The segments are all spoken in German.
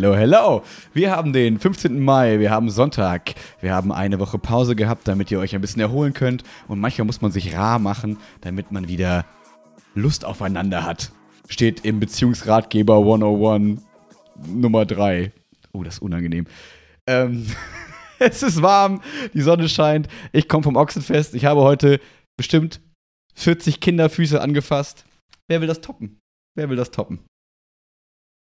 Hello, hello. Wir haben den 15. Mai, wir haben Sonntag, wir haben eine Woche Pause gehabt, damit ihr euch ein bisschen erholen könnt. Und manchmal muss man sich rar machen, damit man wieder Lust aufeinander hat. Steht im Beziehungsratgeber 101 Nummer 3. Oh, das ist unangenehm. Ähm, es ist warm, die Sonne scheint. Ich komme vom Ochsenfest. Ich habe heute bestimmt 40 Kinderfüße angefasst. Wer will das toppen? Wer will das toppen?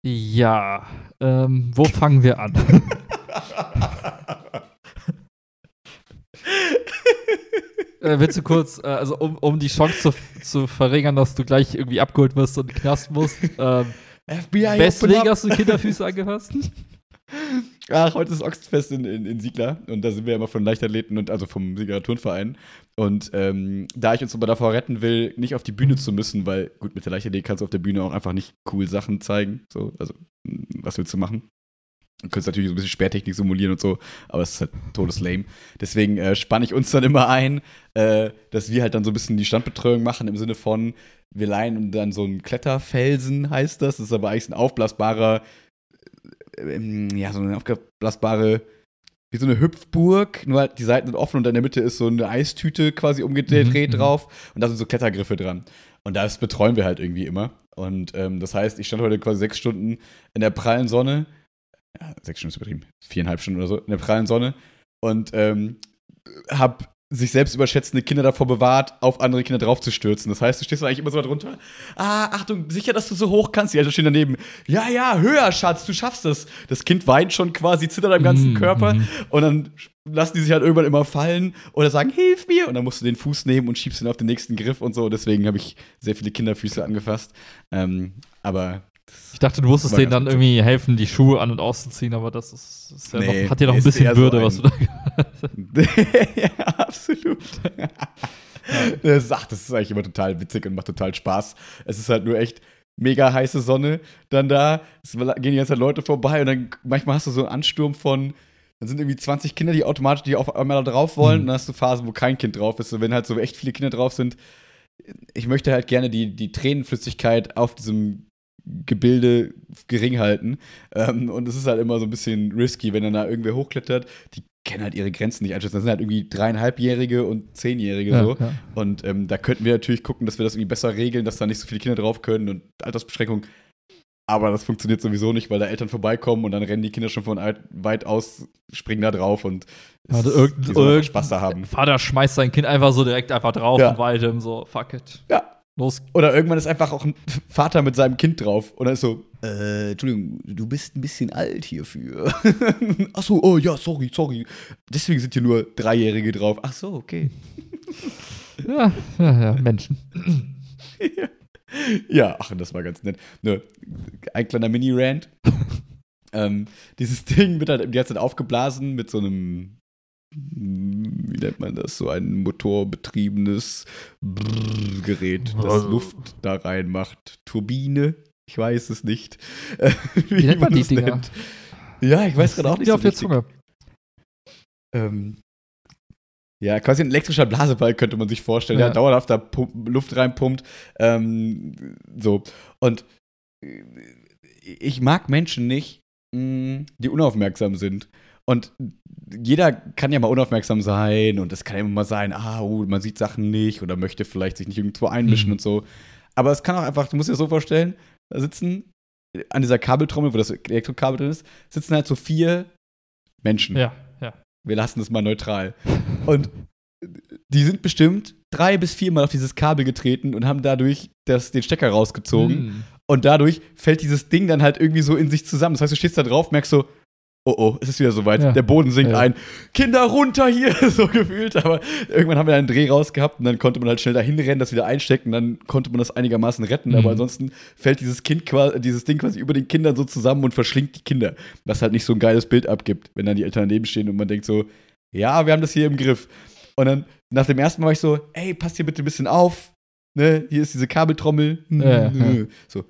Ja, ähm, wo fangen wir an? äh, willst du kurz, äh, also um, um die Chance zu, zu verringern, dass du gleich irgendwie abgeholt wirst und in den Knast musst, ähm, FBI weswegen hast du Kinderfüße angefasst? Ach, heute ist Ochsenfest in, in, in Siegler und da sind wir immer von Leichtathleten und also vom Siegler Turnverein. Und ähm, da ich uns aber davor retten will, nicht auf die Bühne zu müssen, weil gut, mit der Leichtathletik kannst du auf der Bühne auch einfach nicht cool Sachen zeigen. So, also, was willst du machen? Du könntest natürlich so ein bisschen Sperrtechnik simulieren und so, aber es ist halt todeslame. Deswegen äh, spanne ich uns dann immer ein, äh, dass wir halt dann so ein bisschen die Standbetreuung machen im Sinne von, wir leihen dann so einen Kletterfelsen, heißt das. Das ist aber eigentlich ein aufblasbarer ja, so eine aufgeblasbare, wie so eine Hüpfburg, nur halt die Seiten sind offen und in der Mitte ist so eine Eistüte quasi umgedreht mhm. mhm. drauf und da sind so Klettergriffe dran. Und das betreuen wir halt irgendwie immer. Und ähm, das heißt, ich stand heute quasi sechs Stunden in der prallen Sonne, ja, sechs Stunden ist übertrieben, viereinhalb Stunden oder so, in der prallen Sonne und ähm, hab sich selbst überschätzende Kinder davor bewahrt, auf andere Kinder draufzustürzen. Das heißt, du stehst eigentlich immer so drunter. Ah, Achtung, sicher, dass du so hoch kannst. Die Eltern stehen daneben. Ja, ja, höher, Schatz, du schaffst das. Das Kind weint schon quasi, zittert am ganzen mm, Körper. Mm. Und dann lassen die sich halt irgendwann immer fallen oder sagen, hilf mir. Und dann musst du den Fuß nehmen und schiebst ihn auf den nächsten Griff und so. Deswegen habe ich sehr viele Kinderfüße angefasst. Ähm, aber ich dachte, du musstest denen dann irgendwie helfen, die Schuhe an- und auszuziehen, aber das ist, ist ja nee, noch, hat dir noch ein bisschen Würde, so was du da Ja, absolut. Das, ach, das ist eigentlich immer total witzig und macht total Spaß. Es ist halt nur echt mega heiße Sonne dann da. Es gehen die ganze Zeit Leute vorbei und dann manchmal hast du so einen Ansturm von, dann sind irgendwie 20 Kinder, die automatisch die auf einmal da drauf wollen. Mhm. Und dann hast du Phasen, wo kein Kind drauf ist. Und wenn halt so echt viele Kinder drauf sind, ich möchte halt gerne die, die Tränenflüssigkeit auf diesem Gebilde gering halten. Ähm, und es ist halt immer so ein bisschen risky, wenn dann da irgendwer hochklettert. Die kennen halt ihre Grenzen nicht einschätzen. Das sind halt irgendwie dreieinhalbjährige und zehnjährige ja, so. Ja. Und ähm, da könnten wir natürlich gucken, dass wir das irgendwie besser regeln, dass da nicht so viele Kinder drauf können und Altersbeschränkung. Aber das funktioniert sowieso nicht, weil da Eltern vorbeikommen und dann rennen die Kinder schon von weit aus, springen da drauf und also irgend, irgend Spaß da haben. Vater schmeißt sein Kind einfach so direkt einfach drauf ja. und weitem so, fuck it. Ja, Los. Oder irgendwann ist einfach auch ein Vater mit seinem Kind drauf. Und dann ist so, äh, Entschuldigung, du bist ein bisschen alt hierfür. Ach so, oh ja, sorry, sorry. Deswegen sind hier nur Dreijährige drauf. Ach so, okay. ja, ja, ja, Menschen. ja, ach, das war ganz nett. Ne, ein kleiner Mini-Rant. ähm, dieses Ding wird halt die ganze Zeit aufgeblasen mit so einem wie nennt man das, so ein motorbetriebenes Gerät, das also Luft da reinmacht. Turbine? Ich weiß es nicht. wie, wie nennt man die Dinger? Nennt. Ja, ich weiß gerade auch nicht. so auf der Zunge. Ähm, ja, quasi ein elektrischer Blaseball könnte man sich vorstellen, ja. der dauerhaft da Luft reinpumpt. Ähm, so. Und äh, ich mag Menschen nicht, mm, die unaufmerksam sind. Und jeder kann ja mal unaufmerksam sein und es kann ja immer mal sein, ah, oh, man sieht Sachen nicht oder möchte vielleicht sich nicht irgendwo einmischen mhm. und so. Aber es kann auch einfach, du musst dir das so vorstellen, da sitzen an dieser Kabeltrommel, wo das Elektrokabel drin ist, sitzen halt so vier Menschen. Ja, ja. Wir lassen das mal neutral. Und die sind bestimmt drei bis viermal auf dieses Kabel getreten und haben dadurch das, den Stecker rausgezogen. Mm. Und dadurch fällt dieses Ding dann halt irgendwie so in sich zusammen. Das heißt, du stehst da drauf, merkst so, oh oh, es ist wieder soweit. Ja. Der Boden sinkt ja. ein. Kinder runter hier, so gefühlt. Aber irgendwann haben wir einen Dreh rausgehabt und dann konnte man halt schnell dahin rennen, das wieder einstecken. Und dann konnte man das einigermaßen retten. Mhm. Aber ansonsten fällt dieses Kind dieses Ding quasi über den Kindern so zusammen und verschlingt die Kinder. Was halt nicht so ein geiles Bild abgibt, wenn dann die Eltern daneben stehen und man denkt so, ja, wir haben das hier im Griff. Und dann nach dem ersten Mal war ich so, ey, passt hier bitte ein bisschen auf. Ne, hier ist diese Kabeltrommel. Ja. So,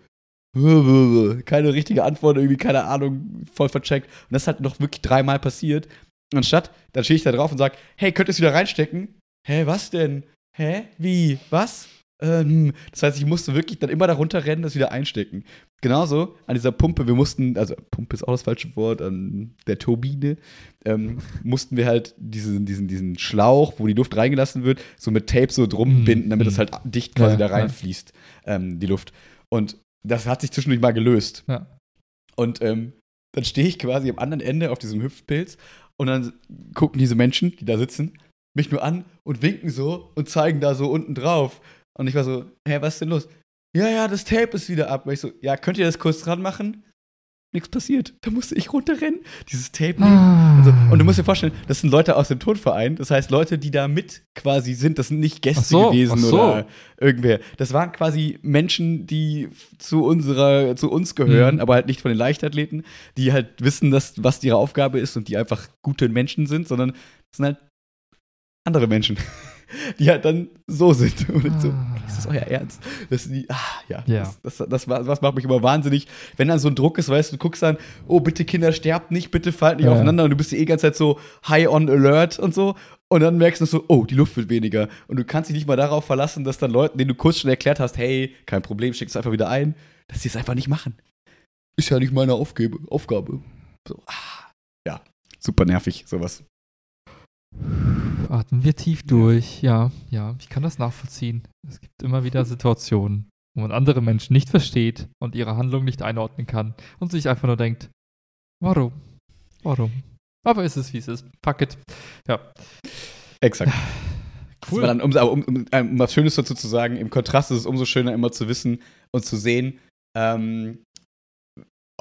keine richtige Antwort, irgendwie, keine Ahnung, voll vercheckt. Und das ist halt noch wirklich dreimal passiert. Anstatt, dann stehe ich da drauf und sage, hey, könnt ihr es wieder reinstecken? Hä, was denn? Hä? Wie? Was? Ähm, das heißt, ich musste wirklich dann immer darunter rennen, das wieder einstecken. Genauso an dieser Pumpe, wir mussten, also Pumpe ist auch das falsche Wort, an der Turbine, ähm, mussten wir halt diesen, diesen, diesen Schlauch, wo die Luft reingelassen wird, so mit Tape so drum Mhm. binden, damit es Mhm. halt dicht quasi Ja, da ja. reinfließt, ähm, die Luft. Und das hat sich zwischendurch mal gelöst. Ja. Und ähm, dann stehe ich quasi am anderen Ende auf diesem Hüpfpilz und dann gucken diese Menschen, die da sitzen, mich nur an und winken so und zeigen da so unten drauf. Und ich war so, hä, was ist denn los? Ja, ja, das Tape ist wieder ab. Und ich so, ja, könnt ihr das kurz dran machen? Nichts passiert. Da musste ich runterrennen, dieses Tape nehmen. Ah. Und, so. und du musst dir vorstellen, das sind Leute aus dem Turnverein. Das heißt, Leute, die da mit quasi sind, das sind nicht Gäste so, gewesen so. oder irgendwer. Das waren quasi Menschen, die zu unserer, zu uns gehören, Mhm. aber halt nicht von den Leichtathleten, die halt wissen, dass, was ihre Aufgabe ist und die einfach gute Menschen sind, sondern das sind halt andere Menschen, die halt dann so sind. Und ich so, Ah. ist das euer Ernst? Das, die, ah, ja, Ja. Das, das, das, das macht mich immer wahnsinnig. Wenn dann so ein Druck ist, weißt du, du guckst dann, oh, bitte Kinder, sterbt nicht, bitte fallt nicht Ja. aufeinander und du bist die eh ganze Zeit so high on alert und so. Und dann merkst du so, oh, die Luft wird weniger. Und du kannst dich nicht mal darauf verlassen, dass dann Leuten, denen du kurz schon erklärt hast, hey, kein Problem, es einfach wieder ein, dass sie es einfach nicht machen. Ist ja nicht meine Aufgabe. Aufgabe. So, ah, ja, super nervig, sowas. Atmen wir tief durch. Ja, ja, ich kann das nachvollziehen. Es gibt immer wieder Situationen, wo man andere Menschen nicht versteht und ihre Handlung nicht einordnen kann und sich einfach nur denkt, warum? Warum? Aber ist es, wie es ist. Fuck it. Ja, Exakt. War dann, um, um, um, um was Schönes dazu zu sagen, im Kontrast ist es umso schöner, immer zu wissen und zu sehen, ähm,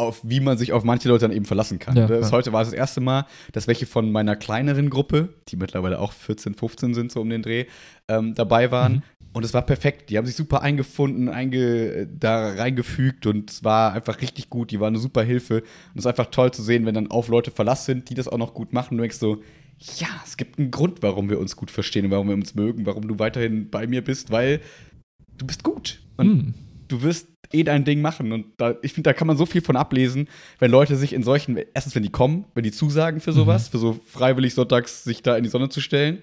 auf wie man sich auf manche Leute dann eben verlassen kann. Ja, das ja. Heute war es das erste Mal, dass welche von meiner kleineren Gruppe, die mittlerweile auch 14, 15 sind, so um den Dreh, ähm, dabei waren. Mhm. Und es war perfekt. Die haben sich super eingefunden, einge da reingefügt und es war einfach richtig gut. Die waren eine super Hilfe. Und es ist einfach toll zu sehen, wenn dann auf Leute Verlass sind, die das auch noch gut machen. Du denkst so, ja, es gibt einen Grund, warum wir uns gut verstehen und warum wir uns mögen, warum du weiterhin bei mir bist, weil du bist gut. Und Hm. Du wirst eh dein Ding machen. Und da, ich finde, da kann man so viel von ablesen, wenn Leute sich in solchen, erstens, wenn die kommen, wenn die zusagen für sowas, für so freiwillig sonntags sich da in die Sonne zu stellen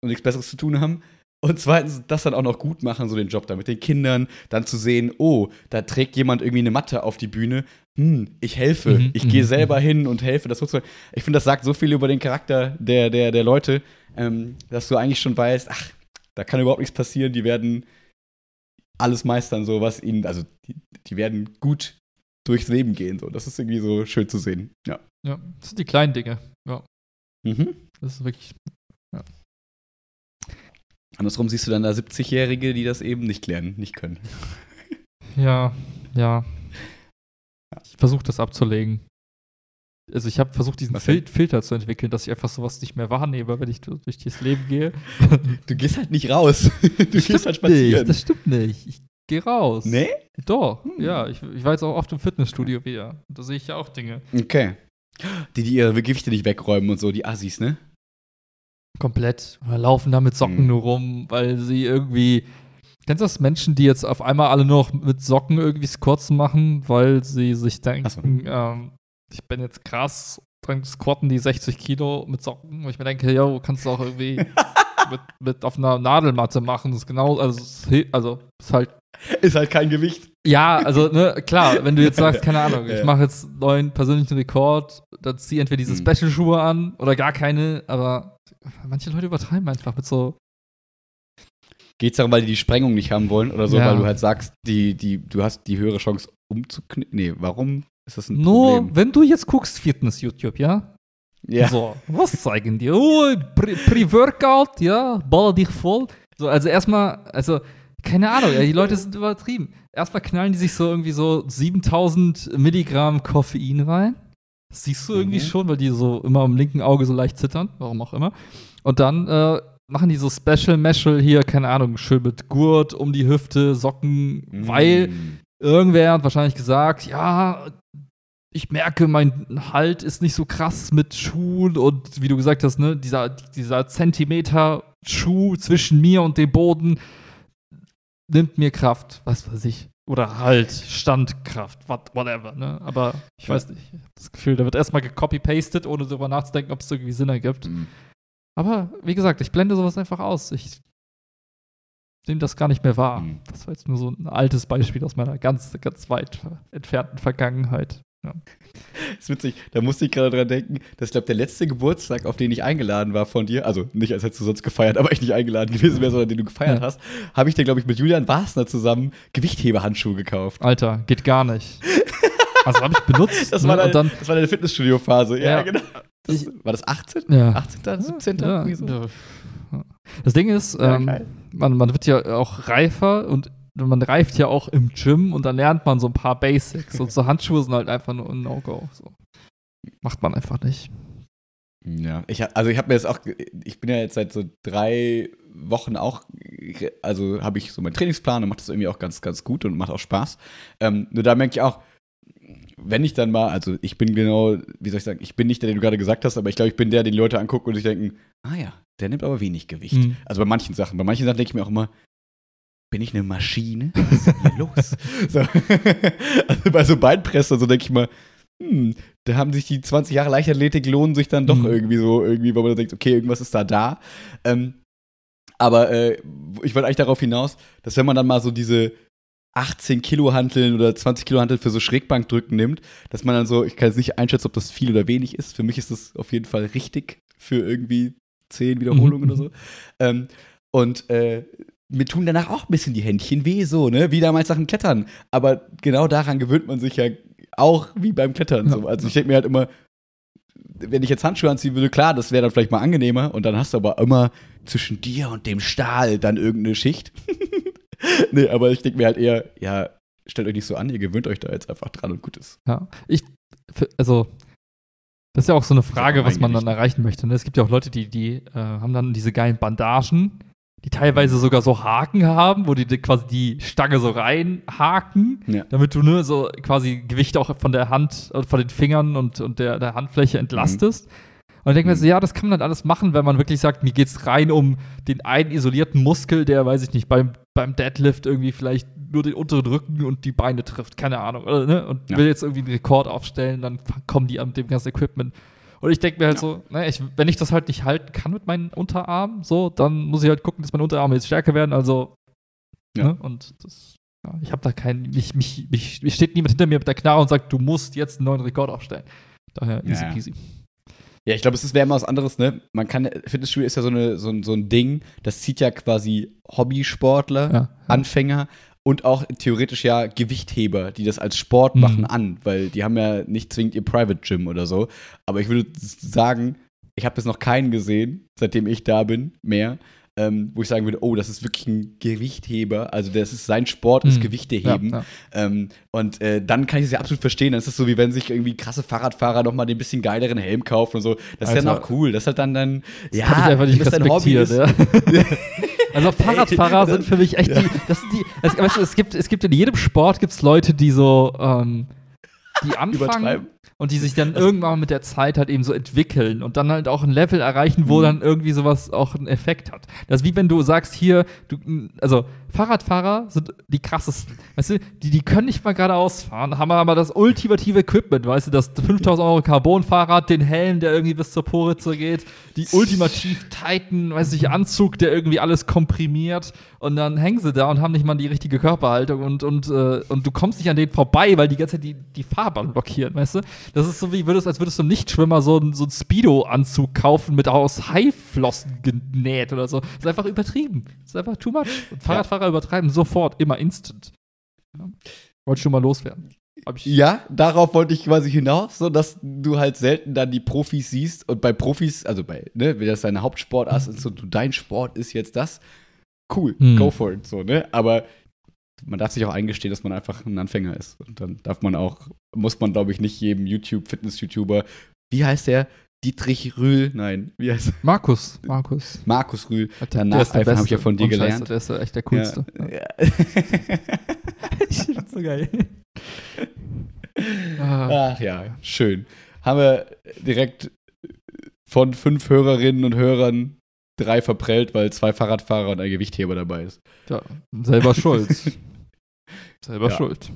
und nichts Besseres zu tun haben. Und zweitens, das dann auch noch gut machen, so den Job da mit den Kindern, dann zu sehen, oh, da trägt jemand irgendwie eine Matte auf die Bühne. Hm, ich helfe. Mhm, ich gehe mhm, selber hin und helfe. Das sozusagen. Ich finde, das sagt so viel über den Charakter der, der, der Leute, ähm, dass du eigentlich schon weißt, ach, da kann überhaupt nichts passieren. Die werden alles meistern, so was ihnen, also die, die werden gut durchs Leben gehen. So. Das ist irgendwie so schön zu sehen. Ja. Ja, das sind die kleinen Dinge. Ja, Mhm. das ist wirklich. Andersrum siehst du dann da 70-Jährige, die das eben nicht lernen, nicht können. Ja, ja. Ich versuche das abzulegen. Also ich habe versucht, diesen? Fil Filter zu entwickeln, dass ich einfach sowas nicht mehr wahrnehme, wenn ich du- durch das Leben gehe. Du gehst halt nicht raus. Du gehst halt nicht, spazieren. das stimmt nicht. Ich gehe raus. nee? Doch, Hm. ja. Ich, ich war jetzt auch oft im Fitnessstudio wieder. Da sehe ich ja auch Dinge. Okay. Die, die ihre Gewichte nicht wegräumen und so, die Assis, ne? Komplett. Oder laufen da mit Socken Hm. nur rum, weil sie irgendwie. Kennst du das Menschen, die jetzt auf einmal alle nur noch mit Socken irgendwie Squats machen, weil sie sich denken, ähm, ich bin jetzt krass, dann squatten die 60 Kilo mit Socken, wo ich mir denke, yo, kannst du auch irgendwie mit, mit auf einer Nadelmatte machen. Das ist genau, also, also ist halt Ist halt kein Gewicht. Ja, also, ne, klar, wenn du jetzt sagst, keine Ahnung, ich mache jetzt einen neuen persönlichen Rekord, dann zieh entweder diese Mhm. Special-Schuhe an oder gar keine, aber manche Leute übertreiben einfach mit so. Geht's darum, weil die die Sprengung nicht haben wollen oder so, Ja. weil du halt sagst, die, die, du hast die höhere Chance umzuknicken? Nee, warum ist das ein Nur, Problem? wenn du jetzt guckst, Fitness-YouTube, ja? Ja. So, was zeigen die? Oh, Pre- Pre-Workout, ja, baller dich voll. So, also erstmal, also, keine Ahnung, ja, die Leute sind übertrieben. Erstmal knallen die sich so irgendwie so 7000 Milligramm Koffein rein. Das siehst du irgendwie Mhm. schon, weil die so immer am linken Auge so leicht zittern, warum auch immer. Und dann äh, machen die so Special Meshal hier, keine Ahnung, schön mit Gurt um die Hüfte, Socken, weil Mm. irgendwer hat wahrscheinlich gesagt, ja, ich merke, mein Halt ist nicht so krass mit Schuhen und wie du gesagt hast, ne, dieser, dieser Zentimeter Schuh zwischen mir und dem Boden nimmt mir Kraft, was weiß ich. Oder halt, Standkraft, what, whatever, ne? Aber ich Ja. weiß nicht. Ich habe das Gefühl, da wird erstmal gecopy-pasted, ohne darüber nachzudenken, ob es irgendwie Sinn ergibt. Mm. Aber wie gesagt, ich blende sowas einfach aus. Ich nehme das gar nicht mehr wahr. Mhm. Das war jetzt nur so ein altes Beispiel aus meiner ganz, ganz weit entfernten Vergangenheit. Ja. Das ist witzig, da musste ich gerade dran denken, dass ich glaube, der letzte Geburtstag, auf den ich eingeladen war von dir, also nicht als hättest du sonst gefeiert, aber ich nicht eingeladen gewesen wäre, sondern den du gefeiert Ja. hast, habe ich dir, glaube ich, mit Julian Wasner zusammen Gewichtheberhandschuhe gekauft. Alter, geht gar nicht. Also habe ich benutzt. Das ne, war deine, dann, das war deine Fitnessstudio-Phase. Ja, Ja. genau. Das, Ich- war das 18? Ja. 18., 17.? ja, so? Das Ding ist, ähm, man, man wird ja auch reifer und man reift ja auch im Gym und dann lernt man so ein paar Basics. Und so Handschuhe sind halt einfach nur ein No-Go. So. Macht man einfach nicht. Ja, ich, also ich habe mir jetzt auch, ich bin ja jetzt seit so drei Wochen auch, also habe ich so meinen Trainingsplan und macht das irgendwie auch ganz, ganz gut und macht auch Spaß. Ähm, nur da merke ich auch, wenn ich dann mal, also ich bin genau, wie soll ich sagen, ich bin nicht der, den du gerade gesagt hast, aber ich glaube, ich bin der, den die Leute angucken und sich denken, ah ja, der nimmt aber wenig Gewicht. Mhm. Also bei manchen Sachen. Bei manchen Sachen denke ich mir auch immer, bin ich eine Maschine? Was ist denn hier los? So. also bei so Beinpress und so denke ich mal, hm, da haben sich die 20 Jahre Leichtathletik lohnen sich dann doch Mhm. irgendwie so, irgendwie, weil man denkt, okay, irgendwas ist da da. Ähm, aber äh, ich wollte eigentlich darauf hinaus, dass wenn man dann mal so diese 18 Kilo Hanteln oder 20 Kilo Hanteln für so Schrägbankdrücken nimmt, dass man dann so, ich kann jetzt nicht einschätzen, ob das viel oder wenig ist. Für mich ist das auf jeden Fall richtig für irgendwie 10 Wiederholungen Mhm. oder so. Ähm, und äh, mir tun danach auch ein bisschen die Händchen weh, so, ne? Wie damals nach dem Klettern. Aber genau daran gewöhnt man sich ja auch wie beim Klettern. So. Also ich denke mir halt immer, wenn ich jetzt Handschuhe anziehen würde, klar, das wäre dann vielleicht mal angenehmer. Und dann hast du aber immer zwischen dir und dem Stahl dann irgendeine Schicht. nee, aber ich denke mir halt eher, ja, stellt euch nicht so an, ihr gewöhnt euch da jetzt einfach dran und gut ist. Ja, ich, also, das ist ja auch so eine Frage, was man dann erreichen möchte. Ne? Es gibt ja auch Leute, die, die äh, haben dann diese geilen Bandagen, die teilweise sogar so Haken haben, wo die, quasi die Stange so reinhaken, Ja. damit du nur so quasi Gewicht auch von der Hand und von den Fingern und, und der, der Handfläche entlastest. Und ich denke mir Mhm. so, ja, das kann man dann alles machen, wenn man wirklich sagt, mir geht es rein um den einen isolierten Muskel, der, weiß ich nicht, beim, beim Deadlift irgendwie vielleicht nur den unteren Rücken und die Beine trifft, keine Ahnung, oder, ne? Und Ja. will jetzt irgendwie einen Rekord aufstellen, dann kommen die an dem ganzen Equipment. Und ich denke mir halt Ja. so, ne, ich, wenn ich das halt nicht halten kann mit meinen Unterarmen, so, dann muss ich halt gucken, dass meine Unterarme jetzt stärker werden, also, Ja. ne? Und das, ja, ich habe da keinen, mich, mich, mich, mich steht niemand hinter mir mit der Knarre und sagt, du musst jetzt einen neuen Rekord aufstellen. Daher easy Ja. peasy. Ja, ich glaube, es wäre immer was anderes, ne? Man kann, Fitnessstudio ist ja so, eine, so, ein, so ein Ding, das zieht ja quasi Hobbysportler. Anfänger und auch theoretisch ja Gewichtheber, die das als Sport Mhm. machen, an, weil die haben ja nicht zwingend ihr Private Gym oder so. Aber ich würde sagen, ich habe jetzt noch keinen gesehen, seitdem ich da bin, mehr, ähm, wo ich sagen würde, oh, das ist wirklich ein Gewichtheber. Also das ist sein Sport, ist Mhm. Gewichte Ja, heben. ja. Ähm, und äh, dann kann ich es ja absolut verstehen. Dann ist es so, wie wenn sich irgendwie krasse Fahrradfahrer nochmal den bisschen geileren Helm kaufen und so. Das ist Alter. dann auch cool. Das ist halt dann dann. Das ich einfach nicht das dein Hobby ist. Ja. Also Fahrradfahrer sind für mich echt die, das sind die, es, weißt du, es gibt, es gibt in jedem Sport gibt's Leute, die so, ähm, die anfangen Übertreiben. Und die sich dann irgendwann mit der Zeit halt eben so entwickeln und dann halt auch ein Level erreichen, wo Mhm. dann irgendwie sowas auch einen Effekt hat. Das ist wie wenn du sagst, hier, du, also Fahrradfahrer sind die krassesten. Weißt du, die, die können nicht mal geradeaus fahren, haben aber das ultimative Equipment, weißt du, das 5000 Euro Carbon-Fahrrad, den Helm, der irgendwie bis zur Poritze geht, die ultimativ tighten, weiß ich, Anzug, der irgendwie alles komprimiert und dann hängen sie da und haben nicht mal die richtige Körperhaltung und, und, äh, und du kommst nicht an denen vorbei, weil die ganze Zeit die, die Fahrbahn blockieren, weißt du? Das ist so wie würdest, als würdest du einem Nichtschwimmer so, einen- so einen Speedo-Anzug kaufen mit aus Haiflossen genäht oder so. Das ist einfach übertrieben. Das ist einfach too much. Und Fahrradfahrer übertreiben sofort, immer instant. Ja. Wollte ich schon mal loswerden. Ja, darauf wollte ich quasi hinaus, so dass du halt selten dann die Profis siehst und bei Profis, also bei, ne, wenn das deine Hauptsportart ist und du, dein Sport ist jetzt das, cool, Hm. go for it, so, ne, aber man darf sich auch eingestehen, dass man einfach ein Anfänger ist und dann darf man auch, muss man glaube ich nicht jedem YouTube, Fitness-YouTuber, wie heißt der? Dietrich Rühl, nein, wie heißt er? Markus, Markus. Markus Rühl. Der habe ich ja von dir Scheiße, gelernt. Der ist echt der coolste. Ja. Ja. ich find's so geil. Ach ja, schön. Haben wir direkt von fünf Hörerinnen und Hörern drei verprellt, weil zwei Fahrradfahrer und ein Gewichtheber dabei ist. ja, selber schuld. Selber Ja. schuld.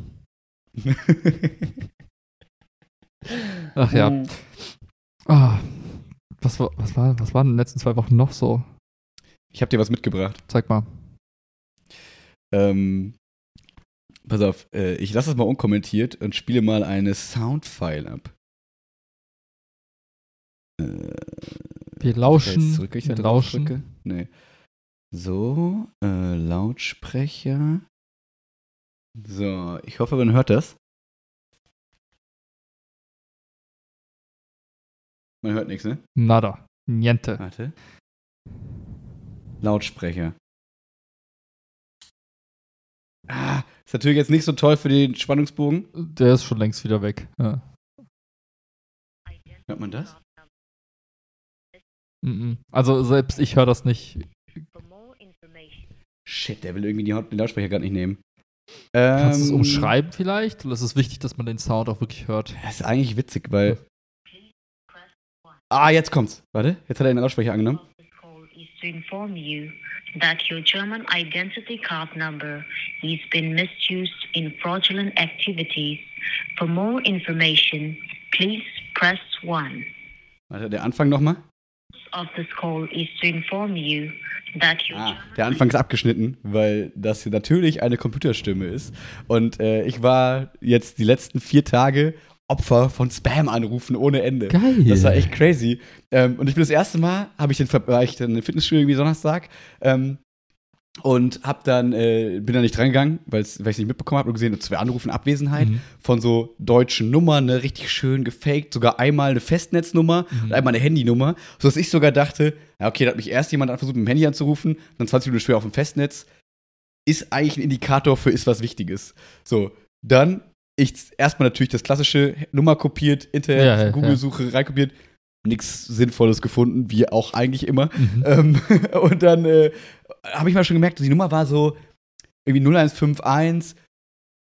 Ach ja. Mhm. Ah, was, war, was, war, was waren in den letzten zwei Wochen noch so? Ich habe dir was mitgebracht. Zeig mal. Ähm, pass auf, äh, ich lasse das mal unkommentiert und spiele mal eine Soundfile ab. Äh, Wir lauschen. zurück, ich wir lauschen. drücke? Nee. So, äh, Lautsprecher. So, ich hoffe, man hört das. Man hört nichts, ne? Nada. Niente. Warte. Lautsprecher. Ah, ist natürlich jetzt nicht so toll für den Spannungsbogen. Der ist schon längst wieder weg. Ja. Hört man das? Mhm. Also selbst ich höre das nicht. Shit, der will irgendwie die, den Lautsprecher gerade nicht nehmen. Kannst du es Ähm, umschreiben vielleicht? Oder ist es wichtig, dass man den Sound auch wirklich hört? Das ist eigentlich witzig, weil. Ah, jetzt kommt's. Warte, jetzt hat er den Lautsprecher angenommen. To inform you that your German identity card number is being misused in fraudulent activities. For more information, please press 1. Warte, der Anfang nochmal. Of this call is to inform you Ah, der Anfang ist abgeschnitten, weil das hier natürlich eine Computerstimme ist. Und äh, ich war jetzt die letzten vier Tage Opfer von Spam-Anrufen ohne Ende. Geil. Das war echt crazy. Ähm, und ich bin das erste Mal, habe ich den, Ver- war ich dann im Fitnessstudio irgendwie Donnerstag ähm, und hab dann, äh, bin da nicht drangegangen, weil ich es nicht mitbekommen habe und gesehen, zwei Anrufe in Abwesenheit Mhm. von so deutschen Nummern, ne, richtig schön gefaked, sogar einmal eine Festnetznummer Mhm. und einmal eine Handynummer, sodass ich sogar dachte, ja, okay, da hat mich erst jemand versucht, mit dem Handy anzurufen, dann 20 Minuten später auf dem Festnetz, ist eigentlich ein Indikator für ist was Wichtiges. So, dann ich erstmal natürlich das klassische Nummer kopiert, Internet, Ja, ja, Google-Suche reinkopiert, nichts Sinnvolles gefunden, wie auch eigentlich immer. Mhm. Ähm, und dann äh, habe ich mal schon gemerkt, die Nummer war so irgendwie 0151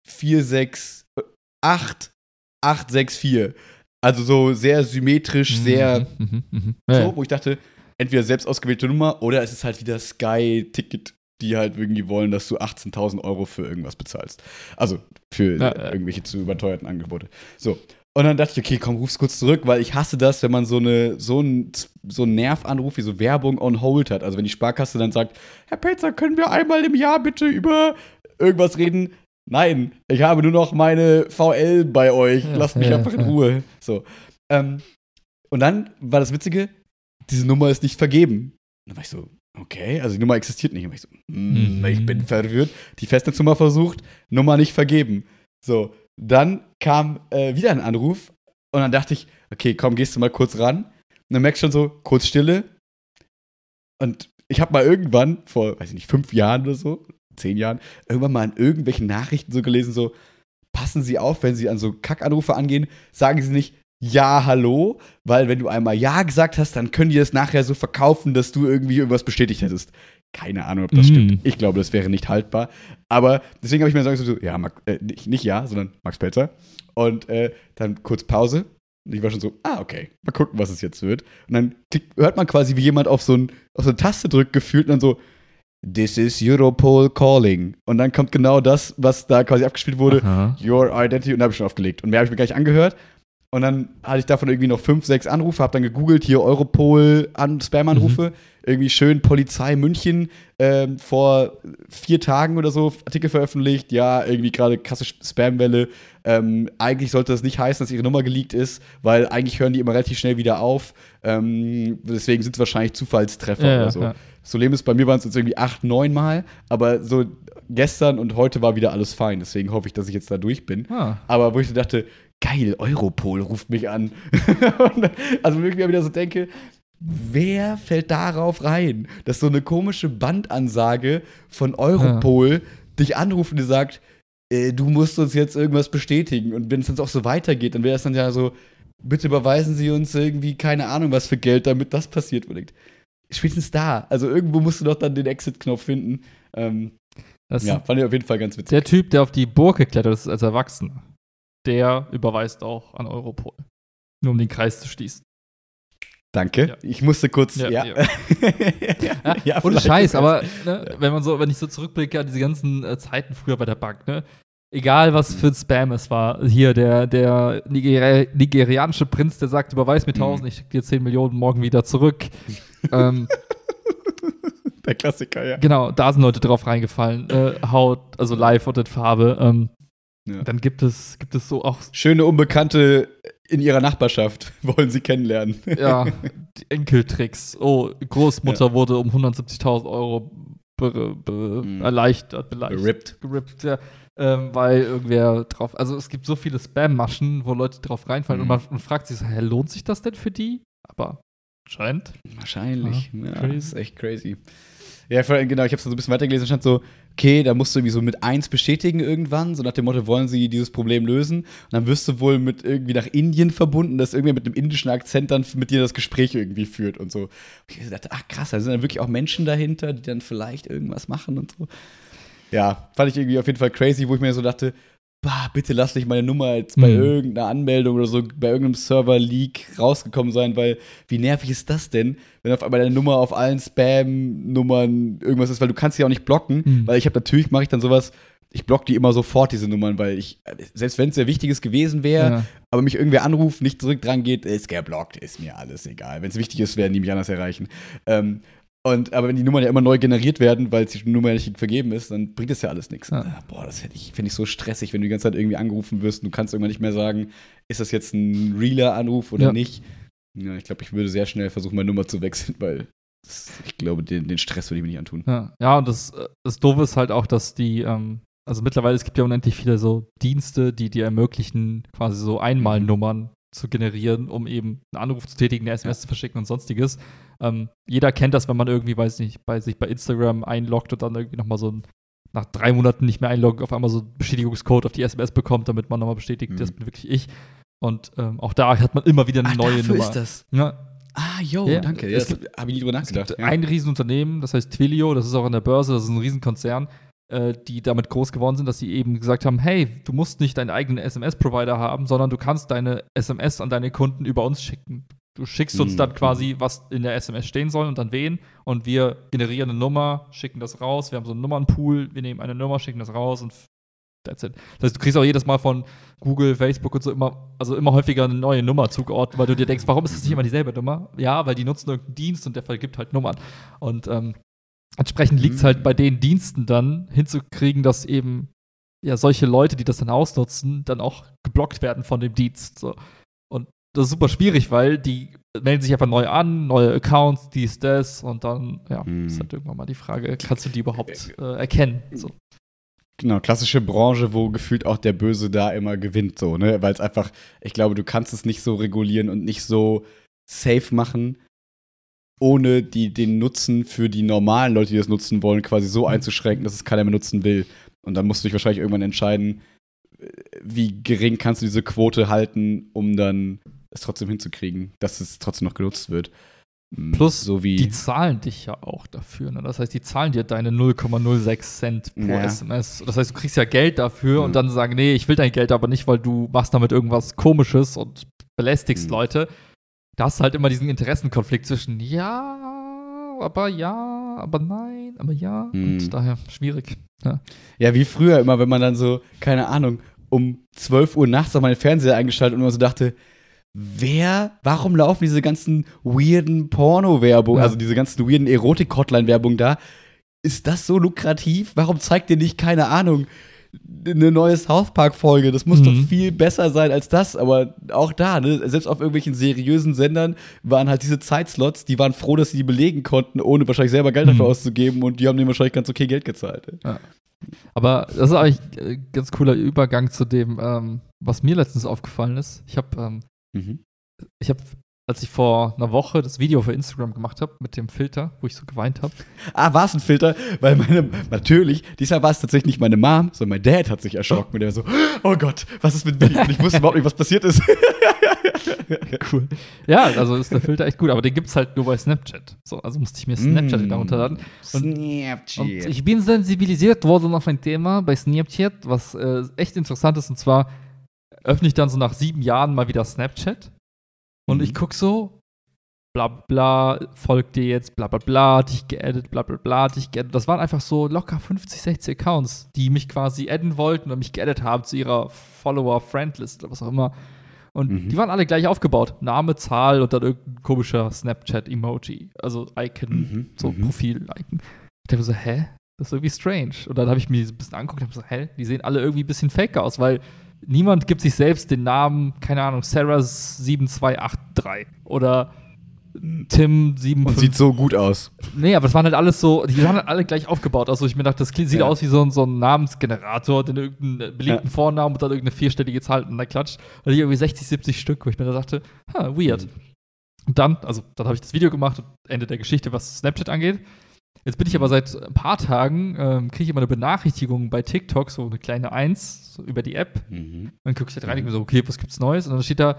468 864. Also so sehr symmetrisch, sehr Mhm, mhm, mhm. so, Ja, ja. wo ich dachte, entweder selbst ausgewählte Nummer oder es ist halt wieder Sky-Ticket, die halt irgendwie wollen, dass du 18.000 Euro für irgendwas bezahlst. Also für Ja, ja. irgendwelche zu überteuerten Angebote. So. Und dann dachte ich, okay, komm, ruf's kurz zurück, weil ich hasse das, wenn man so, eine, so einen so einen Nervanruf wie so Werbung on hold hat. Also wenn die Sparkasse dann sagt, Herr Pelzer, können wir einmal im Jahr bitte über irgendwas reden? Nein, ich habe nur noch meine VL bei euch. Lasst mich einfach in. Ruhe. So. Ähm, und dann war das Witzige, diese Nummer ist nicht vergeben. Und dann war ich so, okay, also die Nummer existiert nicht. Und dann war ich so, hm, Mhm. ich bin verwirrt. Die Festnetznummer versucht, Nummer nicht vergeben. So, dann kam äh, wieder ein Anruf und dann dachte ich, okay, komm, gehst du mal kurz ran. Und dann merkst du schon so, kurz Stille. Und ich habe mal irgendwann, vor, weiß ich nicht, fünf Jahren oder so, zehn Jahren, irgendwann mal in irgendwelchen Nachrichten so gelesen, so, passen Sie auf, wenn Sie an so Kackanrufe angehen, sagen Sie nicht, ja, hallo, weil wenn du einmal ja gesagt hast, dann können die das nachher so verkaufen, dass du irgendwie irgendwas bestätigt hättest. Keine Ahnung, ob das Mm. stimmt. Ich glaube, das wäre nicht haltbar. Aber deswegen habe ich mir gesagt, so, ja, Max, äh, nicht, nicht ja, sondern Max Pelzer. Und äh, dann kurz Pause. Und ich war schon so, ah, okay, mal gucken, was es jetzt wird. Und dann klick, hört man quasi, wie jemand auf so, ein, auf so eine Taste drückt, gefühlt, und dann so, This is Europol calling. Und dann kommt genau das, was da quasi abgespielt wurde. Aha. Your Identity und da habe ich schon aufgelegt. Und mehr habe ich mir gar nicht angehört. Und dann hatte ich davon irgendwie noch fünf, sechs Anrufe, habe dann gegoogelt, hier Europol an Spam-Anrufe, irgendwie schön Polizei München ähm, vor vier Tagen oder so Artikel veröffentlicht, ja, irgendwie gerade krasse Spam-Welle. Ähm, eigentlich sollte das nicht heißen, dass ihre Nummer geleakt ist, weil eigentlich hören die immer relativ schnell wieder auf. Ähm, deswegen sind es wahrscheinlich Zufallstreffer Ja, oder so. ja. Das Problem ist, bei mir waren es jetzt irgendwie acht, neun Mal, aber so gestern und heute war wieder alles fein. Deswegen hoffe ich, dass ich jetzt da durch bin. Ah. Aber wo ich dachte, geil, Europol ruft mich an. Also wirklich mal wieder so denke, wer fällt darauf rein, dass so eine komische Bandansage von Europol dich anruft und dir sagt, äh, du musst uns jetzt irgendwas bestätigen. Und wenn es dann auch so weitergeht, dann wäre es dann ja so, bitte überweisen Sie uns irgendwie, keine Ahnung, was für Geld, damit das passiert wird. Spätestens da. Also irgendwo musst du doch dann den Exit-Knopf finden. Ähm, ja, fand ich auf jeden Fall ganz witzig. Der Typ, der auf die Burg geklettert ist als Erwachsener, der überweist auch an Europol. Nur um den Kreis zu schließen. Danke. Ja. Ich musste kurz. Ja. Ja, ja. Ja, ja, Ohne Scheiß, aber ne, wenn man so, wenn ich so zurückblicke an diese ganzen äh, Zeiten früher bei der Bank, ne? Egal was für ein Spam es war, hier der, der Nigeri nigerianische Prinz, der sagt, überweis mir 1000, ich schicke dir 10 Millionen morgen wieder zurück. ähm, Der Klassiker, ja. Genau, da sind Leute drauf reingefallen. Äh, Haut, also live und in Farbe. Ähm, Ja. Dann gibt es, gibt es so auch, Schöne Unbekannte in ihrer Nachbarschaft wollen sie kennenlernen. ja, die Enkeltricks. Oh, Großmutter wurde um 170.000 Euro be, be, Mhm. erleichtert, beleidigt. Gerippt. gerippt, ja. Ähm, weil irgendwer drauf, also es gibt so viele Spam-Maschen, wo Leute drauf reinfallen und Mhm. man und fragt sich so, hä, lohnt sich das denn für die? Aber scheint. Wahrscheinlich. Ja, crazy. das ist echt crazy. Ja, genau, ich habe so ein bisschen weitergelesen, stand so, okay, da musst du irgendwie so mit eins bestätigen irgendwann, so nach dem Motto, wollen sie dieses Problem lösen? Und dann wirst du wohl mit irgendwie nach Indien verbunden, dass irgendwer mit einem indischen Akzent dann mit dir das Gespräch irgendwie führt und so. Und ich dachte, ach krass, da sind dann wirklich auch Menschen dahinter, die dann vielleicht irgendwas machen und so. Ja, fand ich irgendwie auf jeden Fall crazy, wo ich mir so dachte, bah, bitte lass nicht meine Nummer jetzt bei Mhm. irgendeiner Anmeldung oder so, bei irgendeinem Server-Leak rausgekommen sein, weil wie nervig ist das denn, wenn auf einmal deine Nummer auf allen Spam-Nummern irgendwas ist, weil du kannst sie auch nicht blocken, Mhm. weil ich habe natürlich, mache ich dann sowas, ich block die immer sofort, diese Nummern, weil ich, selbst wenn es sehr Wichtiges gewesen wäre, Ja. aber mich irgendwer anruft, nicht zurück dran geht, ist geblockt, ist mir alles egal. Wenn es wichtig ist, werden die mich anders erreichen. Ähm, und, aber wenn die Nummern ja immer neu generiert werden, weil die Nummer ja nicht vergeben ist, dann bringt das ja alles nichts. Ja. Ah, Boah, das ich, finde ich so stressig, wenn du die ganze Zeit irgendwie angerufen wirst und du kannst irgendwann nicht mehr sagen, ist das jetzt ein realer Anruf oder Ja. nicht. Ja, ich glaube, ich würde sehr schnell versuchen, meine Nummer zu wechseln, weil das, ich glaube, den, den Stress würde ich mir nicht antun. Ja, ja und das, das Doofe ist halt auch, dass die, ähm, also mittlerweile, es gibt ja unendlich viele so Dienste, die dir ermöglichen, quasi so Einmalnummern zu generieren, um eben einen Anruf zu tätigen, eine SMS zu verschicken und sonstiges. Ähm, jeder kennt das, wenn man irgendwie, weiß nicht, bei sich bei Instagram einloggt und dann irgendwie nochmal so ein, nach drei Monaten nicht mehr einloggen, auf einmal so einen Bestätigungscode auf die SMS bekommt, damit man nochmal bestätigt, Mhm. das bin wirklich ich. Und ähm, auch da hat man immer wieder eine neue Nummer. das. Ja, Ah, yo, Ja, danke. Ja, das habe ich nie drüber Es gibt nachgedacht. Ja. ein Riesenunternehmen, das heißt Twilio, das ist auch an der Börse, das ist ein Riesenkonzern, die damit groß geworden sind, dass sie eben gesagt haben, hey, du musst nicht deinen eigenen SMS-Provider haben, sondern du kannst deine SMS an deine Kunden über uns schicken. Du schickst uns Mhm. dann quasi, was in der SMS stehen soll und dann wen und wir generieren eine Nummer, schicken das raus, wir haben so einen Nummernpool, wir nehmen eine Nummer, schicken das raus und that's it. Das heißt, du kriegst auch jedes Mal von Google, Facebook und so immer, also immer häufiger eine neue Nummer zugeordnet, weil du dir denkst, warum ist das nicht immer dieselbe Nummer? Ja, weil die nutzen irgendeinen Dienst und der vergibt halt Nummern. Und ähm, entsprechend liegt es Mhm. halt bei den Diensten dann hinzukriegen, dass eben ja solche Leute, die das dann ausnutzen, dann auch geblockt werden von dem Dienst. So. Und das ist super schwierig, weil die melden sich einfach neu an, neue Accounts, dies, das und dann, ja, Mhm. ist halt irgendwann mal die Frage, kannst du die überhaupt äh, erkennen? So. Genau, klassische Branche, wo gefühlt auch der Böse da immer gewinnt, so, ne? Weil es einfach, ich glaube, du kannst es nicht so regulieren und nicht so safe machen, ohne die, den Nutzen für die normalen Leute, die das nutzen wollen, quasi so einzuschränken, dass es keiner mehr nutzen will. Und dann musst du dich wahrscheinlich irgendwann entscheiden, äh, wie gering kannst du diese Quote halten, um dann es trotzdem hinzukriegen, dass es trotzdem noch genutzt wird. Mm, Plus, so wie Die zahlen dich ja auch dafür. Ne? Das heißt, die zahlen dir deine 0,06 Cent pro Ja. SMS. Das heißt, du kriegst ja Geld dafür Ja. und dann sagen, nee, ich will dein Geld aber nicht, weil du machst damit irgendwas Komisches und belästigst Mhm. Leute. Da hast du halt immer diesen Interessenkonflikt zwischen ja, aber ja, aber nein, aber ja. Mhm. Und daher schwierig. Ja. Ja, wie früher immer, wenn man dann so, keine Ahnung, um 12 Uhr nachts auf meinen Fernseher eingeschaltet und immer so dachte, wer, warum laufen diese ganzen weirden Porno-Werbung, Ja. also diese ganzen weirden Erotik-Hotline-Werbung da? Ist das so lukrativ? Warum zeigt ihr nicht, keine Ahnung, eine neue South Park-Folge? Das muss Mhm. doch viel besser sein als das, aber auch da, ne, selbst auf irgendwelchen seriösen Sendern waren halt diese Zeitslots, die waren froh, dass sie die belegen konnten, ohne wahrscheinlich selber Geld dafür Mhm. auszugeben und die haben denen wahrscheinlich ganz okay Geld gezahlt. Aber das ist eigentlich ein ganz cooler Übergang zu dem, ähm, was mir letztens aufgefallen ist. Ich habe ähm, Mhm. ich habe, als ich vor einer Woche das Video für Instagram gemacht habe mit dem Filter, wo ich so geweint habe. Ah, war es ein Filter? Weil meine, natürlich, diesmal war es tatsächlich nicht meine Mom, sondern mein Dad hat sich erschrocken und der so, oh Gott, was ist mit mir? Und ich wusste überhaupt nicht, was passiert ist. Cool. Ja, also ist der Filter echt gut, aber den gibt es halt nur bei Snapchat. So, also musste ich mir Snapchat wieder runterladen. Und Snapchat. ich bin sensibilisiert worden auf ein Thema bei Snapchat, was äh, echt interessant ist. Und zwar öffne ich dann so nach sieben Jahren mal wieder Snapchat. Und Mhm. ich gucke so, bla bla, folgt dir jetzt, bla bla bla, dich geaddet, bla bla bla, dich geaddet. Das waren einfach so locker 50, 60 Accounts, die mich quasi adden wollten und mich geaddet haben zu ihrer Follower-Friend-List oder was auch immer. Und Mhm. die waren alle gleich aufgebaut. Name, Zahl und dann irgendein komischer Snapchat-Emoji. Also Icon, Mhm, so mhm. Profil-Icon. Ich dachte mir so, hä? Das ist irgendwie strange. Und dann habe ich mir so ein bisschen angeguckt und habe so, hä? Die sehen alle irgendwie ein bisschen fake aus, weil niemand gibt sich selbst den Namen, keine Ahnung, Sarah7283 oder Tim Und 75. sieht so gut aus. Nee, aber es waren halt alles so, die waren halt alle gleich aufgebaut. Also ich mir dachte, das sieht Ja. aus wie so ein, so ein Namensgenerator, den irgendeinen beliebten Ja. Vornamen und dann irgendeine vierstellige Zahl und dann klatscht. Da hatte ich irgendwie 60, 70 Stück, wo ich mir da dachte, ha, weird. Mhm. Und dann, also dann habe ich das Video gemacht, Ende der Geschichte, was Snapchat angeht. Jetzt bin ich aber seit ein paar Tagen, ähm, kriege ich immer eine Benachrichtigung bei TikTok, so eine kleine Eins, so über die App. Mhm. Dann gucke ich da rein und mir so, okay, was gibt's Neues? Und dann steht da,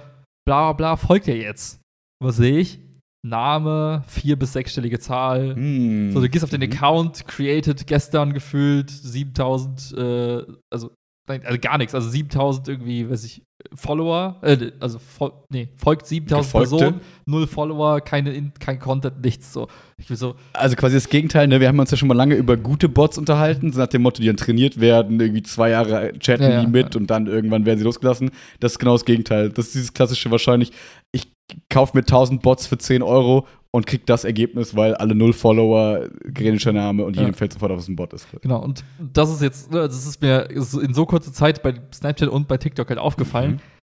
bla bla bla, folgt ihr jetzt. Was sehe ich? Name, vier- bis sechsstellige Zahl. Mhm. So, du gehst auf den Mhm. Account, created gestern gefühlt 7000, äh, also, also gar nichts, also 7000 irgendwie, weiß ich, Follower, äh, also, fol nee, folgt 7000 Gefolgte. Personen, null Follower, keine, in, kein Content, nichts, so. So, Also quasi das Gegenteil, ne? Wir haben uns ja schon mal lange über gute Bots unterhalten, so nach dem Motto, die dann trainiert werden, irgendwie zwei Jahre chatten Ja, ja, die mit ja. und dann irgendwann werden sie losgelassen. Das ist genau das Gegenteil. Das ist dieses klassische wahrscheinlich, ich kaufe mir 1000 Bots für 10 Euro und krieg das Ergebnis, weil alle null Follower, gerätischer Name und Ja. jedem fällt sofort auf, was ein Bot ist. genau, und das ist jetzt, ne, das ist mir in so kurzer Zeit bei Snapchat und bei TikTok halt aufgefallen. Mhm.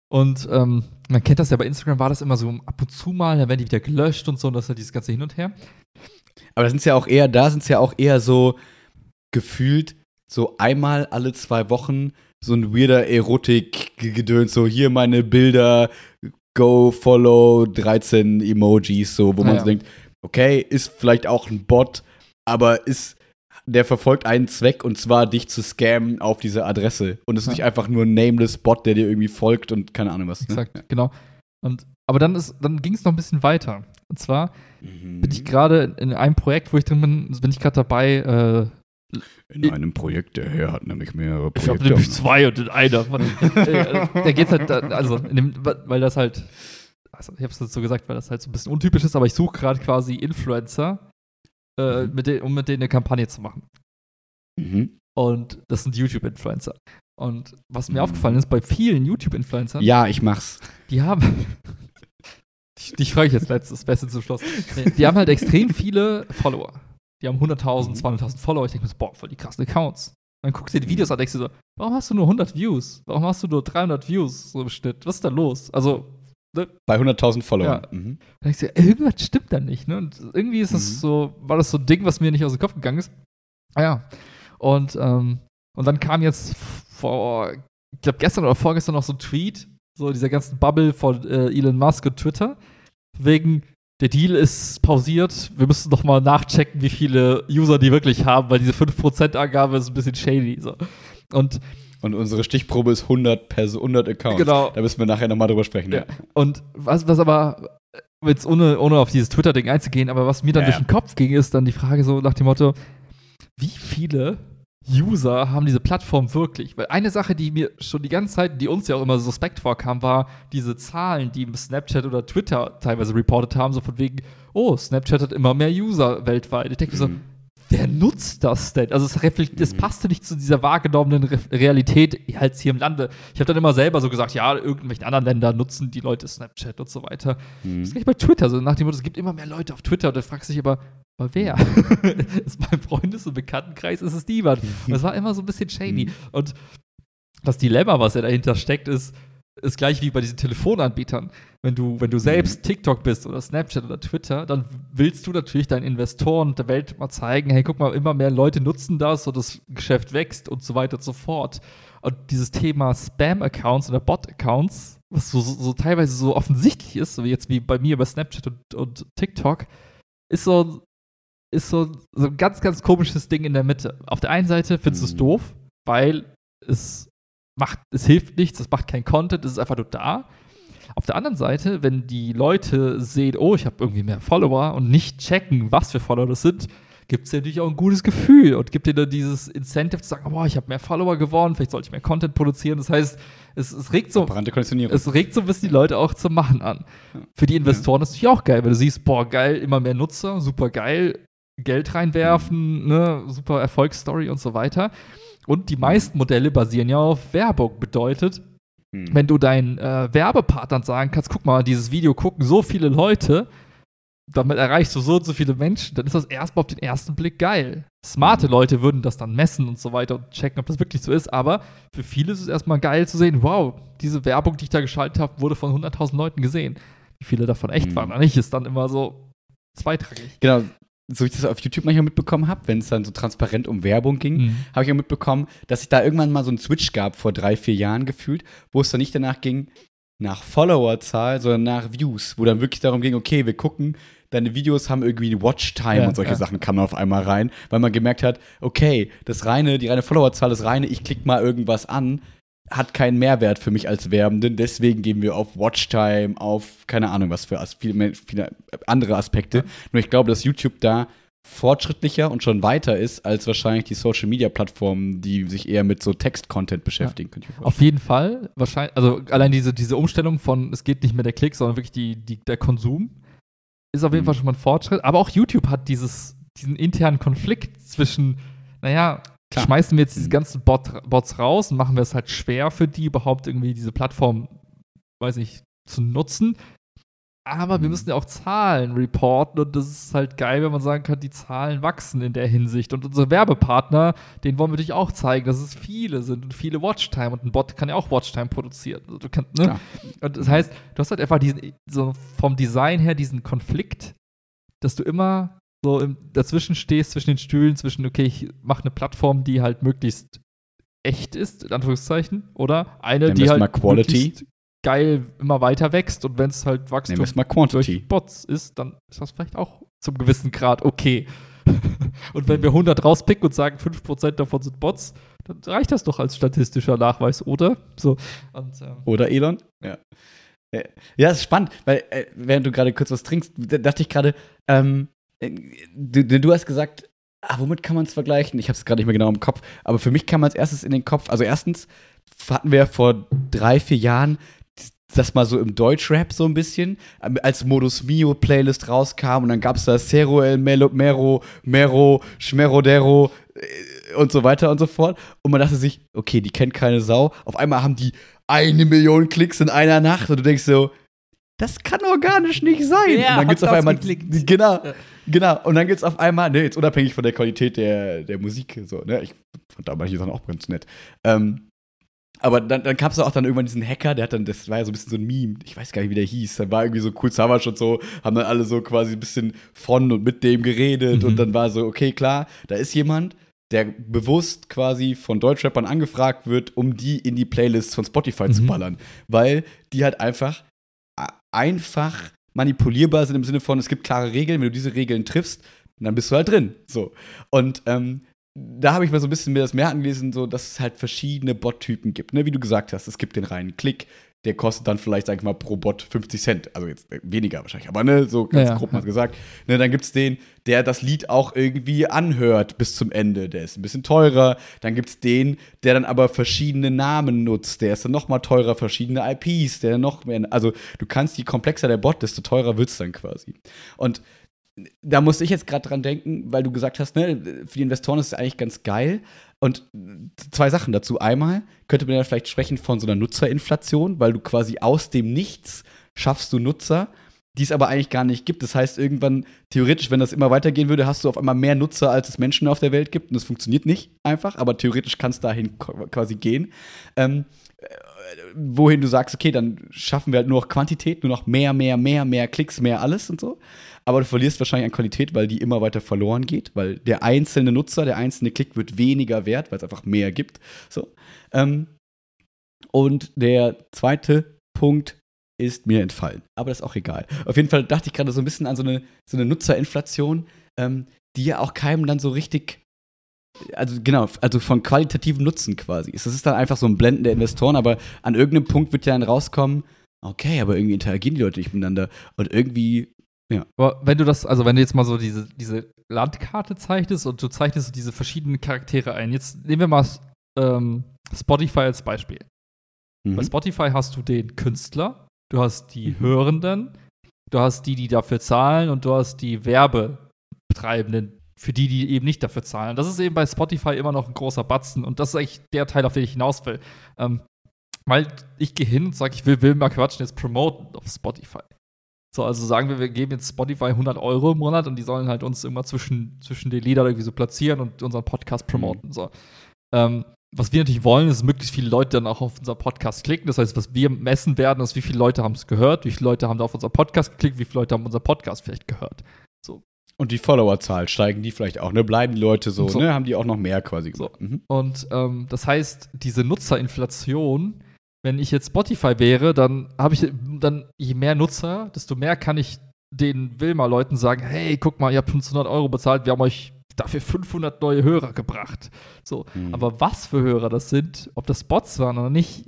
Und ähm, man kennt das ja bei Instagram, war das immer so ab und zu mal, dann werden die wieder gelöscht und so, und das ist halt dieses ganze Hin und Her. Aber da sind ja auch eher, da sind es ja auch eher so gefühlt so einmal alle zwei Wochen so ein weirder Erotik-Gedöns, so hier meine Bilder, go, follow, 13 Emojis, so, wo man Ja, so denkt, okay, ist vielleicht auch ein Bot, aber ist, der verfolgt einen Zweck und zwar dich zu scammen auf diese Adresse. Und es ist Ja. nicht einfach nur ein nameless Bot, der dir irgendwie folgt und keine Ahnung was. Ne? Exakt, genau. Und, aber dann, ist- dann ging es noch ein bisschen weiter. Und zwar Mhm. bin ich gerade in einem Projekt, wo ich drin bin, bin ich gerade dabei, äh, In einem Projekt, der Herr hat nämlich mehrere ich Projekte. habe nämlich zwei und in einer von äh, Der geht halt, also, in dem, weil das halt, also ich habe es jetzt so gesagt, weil das halt so ein bisschen untypisch ist, aber ich suche gerade quasi Influencer, äh, Mhm. mit denen, um mit denen eine Kampagne zu machen. Mhm. Und das sind YouTube-Influencer. Und was mir Mhm. aufgefallen ist, bei vielen YouTube-Influencern, Ja, ich mach's. die haben. Dich, dich frage ich jetzt letztes, Beste zum Schluss. Nee, die haben halt extrem viele Follower. Die haben 100.000, Mhm. 200.000 Follower. Ich denke mir so, boah, voll die krassen Accounts. Dann guckst du dir die Videos an denkst dir so, warum hast du nur 100 Views? Warum hast du nur 300 Views so im Schnitt? Was ist da los? Also, ne, Bei 100.000 Followern. Ja. Mhm. dann denkst du irgendwas stimmt da nicht. Ne? Und irgendwie ist das Mhm. so, war das so ein Ding, was mir nicht aus dem Kopf gegangen ist. Ah ja. Und, ähm, und dann kam jetzt vor, ich glaube gestern oder vorgestern noch so ein Tweet, so dieser ganzen Bubble von äh, Elon Musk und Twitter, wegen der Deal ist pausiert, wir müssen noch mal nachchecken, wie viele User die wirklich haben, weil diese 5%-Angabe ist ein bisschen shady. So. Und Und unsere Stichprobe ist 100, Perso 100 Accounts. Genau. Da müssen wir nachher nochmal drüber sprechen. Ja. Und was, was aber, äh, jetzt ohne, ohne auf dieses Twitter-Ding einzugehen, aber was mir dann Ja, durch den Kopf ging, ist dann die Frage so nach dem Motto, wie viele User haben diese Plattform wirklich? Weil eine Sache, die mir schon die ganze Zeit, die uns ja auch immer suspekt vorkam, war diese Zahlen, die Snapchat oder Twitter teilweise reportet haben, so von wegen, oh, Snapchat hat immer mehr User weltweit. Ich denke mir so, Mhm. Wer nutzt das denn? Also es, reflekt- es Mhm. passte nicht zu dieser wahrgenommenen Re Realität halt hier im Lande. Ich habe dann immer selber so gesagt, ja, irgendwelchen anderen Ländern nutzen die Leute Snapchat und so weiter. Das ist Mhm. gleich bei Twitter so nach dem Motto, es gibt immer mehr Leute auf Twitter und du fragst dich aber, aber wer? ist mein Freundes- und Bekanntenkreis ist es niemand. Und es war immer so ein bisschen shady. Mhm. Und das Dilemma, was ja dahinter steckt, ist, ist gleich wie bei diesen Telefonanbietern. Wenn du, wenn du selbst TikTok bist oder Snapchat oder Twitter, dann willst du natürlich deinen Investoren der Welt mal zeigen, hey, guck mal, immer mehr Leute nutzen das und das Geschäft wächst und so weiter und so fort. Und dieses Thema Spam-Accounts oder Bot-Accounts, was so, so, so teilweise so offensichtlich ist, so wie jetzt wie bei mir bei Snapchat und, und TikTok, ist so, ist so, so ein ganz, ganz komisches Ding in der Mitte. Auf der einen Seite findest du es Mhm. doof, weil es macht, es hilft nichts, es macht keinen Content, es ist einfach nur da. Auf der anderen Seite, wenn die Leute sehen, oh, ich habe irgendwie mehr Follower und nicht checken, was für Follower das sind, gibt es natürlich auch ein gutes Gefühl und gibt dir dann dieses Incentive zu sagen, boah, ich habe mehr Follower gewonnen, vielleicht sollte ich mehr Content produzieren. Das heißt, es, es regt so, es regt so ein bisschen die Leute auch zum Machen an. Ja. Für die Investoren ist es natürlich auch geil, wenn du siehst, boah, geil, immer mehr Nutzer, super geil, Geld reinwerfen, Mhm. ne, super Erfolgsstory und so weiter. Und die meisten Modelle basieren ja auf Werbung. Bedeutet, Hm. wenn du deinen äh, Werbepartnern sagen kannst, guck mal, dieses Video gucken so viele Leute, damit erreichst du so und so viele Menschen, dann ist das erstmal auf den ersten Blick geil. Smarte Mhm. Leute würden das dann messen und so weiter und checken, ob das wirklich so ist, aber für viele ist es erstmal geil zu sehen, wow, diese Werbung, die ich da geschaltet habe, wurde von 100.000 Leuten gesehen. Wie viele davon echt Mhm. waren oder nicht, ist dann immer so zweitrangig. Genau, so wie ich das auf YouTube manchmal mitbekommen habe, wenn es dann so transparent um Werbung ging, Mhm. habe ich auch mitbekommen, dass es da irgendwann mal so einen Switch gab vor drei, vier Jahren gefühlt, wo es dann nicht danach ging, nach Followerzahl, sondern nach Views, wo dann wirklich darum ging, okay, wir gucken, deine Videos haben irgendwie eine Watchtime Ja, und solche ja. Sachen kamen auf einmal rein, weil man gemerkt hat, okay, das reine, die reine Followerzahl, das reine, ich klicke mal irgendwas an, hat keinen Mehrwert für mich als Werbenden, deswegen gehen wir auf Watchtime, auf keine Ahnung was für viele, viele andere Aspekte. Nur ich glaube, dass YouTube da fortschrittlicher und schon weiter ist als wahrscheinlich die Social Media Plattformen, die sich eher mit so Text-Content beschäftigen. mir Auf jeden Fall, wahrscheinlich, also allein diese, diese Umstellung von, es geht nicht mehr der Klick, sondern wirklich die, die, der Konsum, ist auf jeden Mhm. Fall schon mal ein Fortschritt. Aber auch YouTube hat dieses, diesen internen Konflikt zwischen, naja, Klar. schmeißen wir jetzt diese Mhm. ganzen Bot, Bots raus und machen wir es halt schwer für die, überhaupt irgendwie diese Plattform, weiß ich, zu nutzen. Aber wir Mhm. müssen ja auch Zahlen reporten und das ist halt geil, wenn man sagen kann, die Zahlen wachsen in der Hinsicht. Und unsere Werbepartner, denen wollen wir natürlich auch zeigen, dass es viele sind und viele Watchtime und ein Bot kann ja auch Watchtime produzieren. Also du kannst, ne? Und das heißt, du hast halt einfach diesen, so vom Design her diesen Konflikt, dass du immer so im, dazwischen stehst, zwischen den Stühlen, zwischen, okay, ich mache eine Plattform, die halt möglichst echt ist, in Anführungszeichen, oder eine, die halt Quality. möglichst geil immer weiter wächst und wenn es halt Wachstum mal durch Quantity. Bots ist, dann ist das vielleicht auch zum gewissen Grad okay. und wenn wir 100 rauspicken und sagen, 5% davon sind Bots, dann reicht das doch als statistischer Nachweis, oder? So. Und, ähm, Oder Elon? Ja. Äh, Ja, ist spannend, weil äh, während du gerade kurz was trinkst, da dachte ich gerade, ähm, äh, du, du hast gesagt, ah, womit kann man es vergleichen? Ich habe es gerade nicht mehr genau im Kopf, aber für mich kam als erstes in den Kopf, also erstens hatten wir vor drei, vier Jahren das mal so im Deutschrap so ein bisschen, ähm, als Modus Mio Playlist rauskam und dann gab es da Cero El Melo, Mero, Mero, Schmerodero äh, und so weiter und so fort. Und man dachte sich, okay, die kennt keine Sau. Auf einmal haben die eine Million Klicks in einer Nacht und du denkst so, das kann organisch nicht sein. Wer und dann gibt's auf einmal, geklickt? genau, Ja. genau. Und dann gibt's auf einmal, ne, jetzt unabhängig von der Qualität der, der Musik, so, ne, ich fand da manche Sachen auch ganz nett. Ähm, aber dann, dann gab es auch dann irgendwann diesen Hacker, der hat dann, das war ja so ein bisschen so ein Meme, ich weiß gar nicht, wie der hieß, da war irgendwie so cool Savage und so, haben dann alle so quasi ein bisschen von und mit dem geredet Mhm. und dann war so, okay, klar, da ist jemand, der bewusst quasi von Deutschrappern angefragt wird, um die in die Playlists von Spotify zu Mhm. ballern, weil die halt einfach einfach manipulierbar sind im Sinne von, es gibt klare Regeln, wenn du diese Regeln triffst, dann bist du halt drin. So. Und ähm, da habe ich mal so ein bisschen mir das mehr angelesen, so, dass es halt verschiedene Bot-Typen gibt. Ne? Wie du gesagt hast, es gibt den reinen Klick, der kostet dann vielleicht, sag ich mal, pro Bot 50 Cent. Also jetzt äh, weniger wahrscheinlich, aber ne, so ganz Ja, grob mal gesagt. Ne, dann gibt es den, der das Lied auch irgendwie anhört bis zum Ende. Der ist ein bisschen teurer. Dann gibt es den, der dann aber verschiedene Namen nutzt. Der ist dann noch mal teurer, verschiedene IPs, der noch mehr. Also du kannst, je komplexer der Bot, desto teurer wird es dann quasi. Und da musste ich jetzt gerade dran denken, weil du gesagt hast, ne, für die Investoren ist es eigentlich ganz geil. Und zwei Sachen dazu. Einmal könnte man ja vielleicht sprechen von so einer Nutzerinflation, weil du quasi aus dem Nichts schaffst du Nutzer, die es aber eigentlich gar nicht gibt. Das heißt, irgendwann, theoretisch, wenn das immer weitergehen würde, hast du auf einmal mehr Nutzer, als es Menschen auf der Welt gibt. Und das funktioniert nicht einfach, aber theoretisch kann es dahin quasi gehen. Ähm, äh, wohin du sagst, okay, dann schaffen wir halt nur noch Quantität, nur noch mehr, mehr, mehr, mehr Klicks, mehr alles und so. Aber du verlierst wahrscheinlich an Qualität, weil die immer weiter verloren geht, weil der einzelne Nutzer, der einzelne Klick wird weniger wert, weil es einfach mehr gibt. So. Ähm, und der zweite Punkt ist mir entfallen. Aber das ist auch egal. Auf jeden Fall dachte ich gerade so ein bisschen an so eine, so eine Nutzerinflation, ähm, die ja auch keinem dann so richtig also genau, also von qualitativen Nutzen quasi. Das ist dann einfach so ein Blenden der Investoren, aber an irgendeinem Punkt wird ja dann rauskommen, okay, aber irgendwie interagieren die Leute nicht miteinander und irgendwie, Aber wenn du das, also wenn du jetzt mal so diese, diese Landkarte zeichnest und du zeichnest diese verschiedenen Charaktere ein, jetzt nehmen wir mal ähm, Spotify als Beispiel. Bei mhm. Spotify hast du den Künstler, du hast die Mhm. Hörenden, du hast die, die dafür zahlen und du hast die Werbetreibenden, für die, die eben nicht dafür zahlen. Das ist eben bei Spotify immer noch ein großer Batzen und das ist eigentlich der Teil, auf den ich hinaus will. Ähm, weil ich gehe hin und sage, ich will, will mal quatschen, jetzt promoten auf Spotify. So, also sagen wir, wir geben jetzt Spotify 100 Euro im Monat und die sollen halt uns immer zwischen, zwischen den Liedern irgendwie so platzieren und unseren Podcast promoten. So. Ähm, was wir natürlich wollen, ist, dass möglichst viele Leute dann auch auf unser Podcast klicken. Das heißt, was wir messen werden, ist, wie viele Leute haben es gehört, wie viele Leute haben da auf unser Podcast geklickt, wie viele Leute haben unser Podcast vielleicht gehört. Und die Followerzahl, steigen die vielleicht auch, ne? Bleiben die Leute so, So. ne? Haben die auch noch mehr quasi So. Mhm. Und ähm, das heißt, diese Nutzerinflation, wenn ich jetzt Spotify wäre, dann habe ich dann je mehr Nutzer, desto mehr kann ich den Wilma-Leuten sagen, hey, guck mal, ihr habt 500 Euro bezahlt, wir haben euch dafür 500 neue Hörer gebracht. So, Mhm. aber was für Hörer das sind, ob das Bots waren oder nicht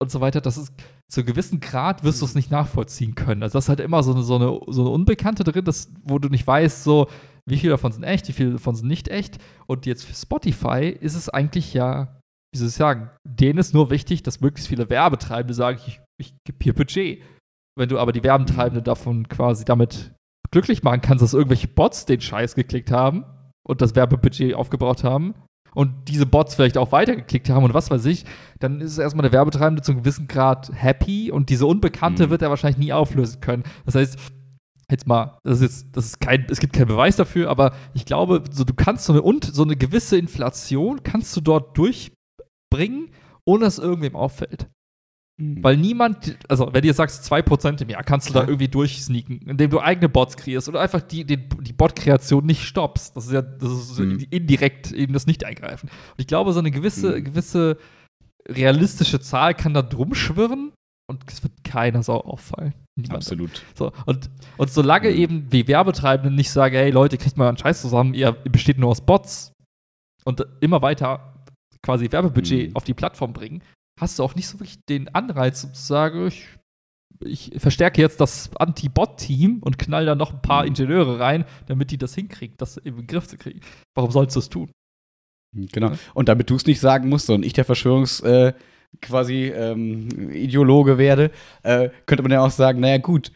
und so weiter, das ist zu einem gewissen Grad wirst du es nicht nachvollziehen können. Also das ist halt immer so eine, so eine, so eine Unbekannte drin, das, wo du nicht weißt, so, wie viele davon sind echt, wie viele davon sind nicht echt. Und jetzt für Spotify ist es eigentlich ja, wie soll ich sagen, denen ist nur wichtig, dass möglichst viele Werbetreibende sagen, ich, ich gebe hier Budget. Wenn du aber die Werbetreibende davon quasi damit glücklich machen kannst, dass irgendwelche Bots den Scheiß geklickt haben und das Werbebudget aufgebraucht haben und diese Bots vielleicht auch weitergeklickt haben und was weiß ich, dann ist es erstmal der Werbetreibende zu einem gewissen Grad happy und diese Unbekannte Mhm. wird er wahrscheinlich nie auflösen können. Das heißt, jetzt mal, das ist jetzt, das ist kein, es gibt keinen Beweis dafür, aber ich glaube, so, du kannst so eine, und, so eine gewisse Inflation kannst du dort durchbringen, ohne dass irgendwem auffällt. Mhm. Weil niemand, also wenn du jetzt sagst 2% im Jahr, kannst du da Ja. irgendwie durchsneaken, indem du eigene Bots kreierst oder einfach die, die, die Bot-Kreation nicht stoppst. Das ist ja das ist Mhm. indirekt eben das Nicht-Eingreifen. Und ich glaube, so eine gewisse, Mhm. gewisse realistische Zahl kann da drum schwirren und es wird keiner Sau auffallen. Niemand. Absolut. So, und, und solange Mhm. eben die Werbetreibenden nicht sagen, hey Leute, kriegt mal einen Scheiß zusammen, ihr besteht nur aus Bots und immer weiter quasi Werbebudget Mhm. auf die Plattform bringen, hast du auch nicht so wirklich den Anreiz, um zu sagen, ich, ich verstärke jetzt das Anti-Bot-Team und knall da noch ein paar Mhm. Ingenieure rein, damit die das hinkriegen, das im Griff zu kriegen. Warum sollst du es tun? Genau. Und damit du es nicht sagen musst und ich der Verschwörungs äh, quasi ähm, Ideologe werde, äh, könnte man ja auch sagen, naja gut,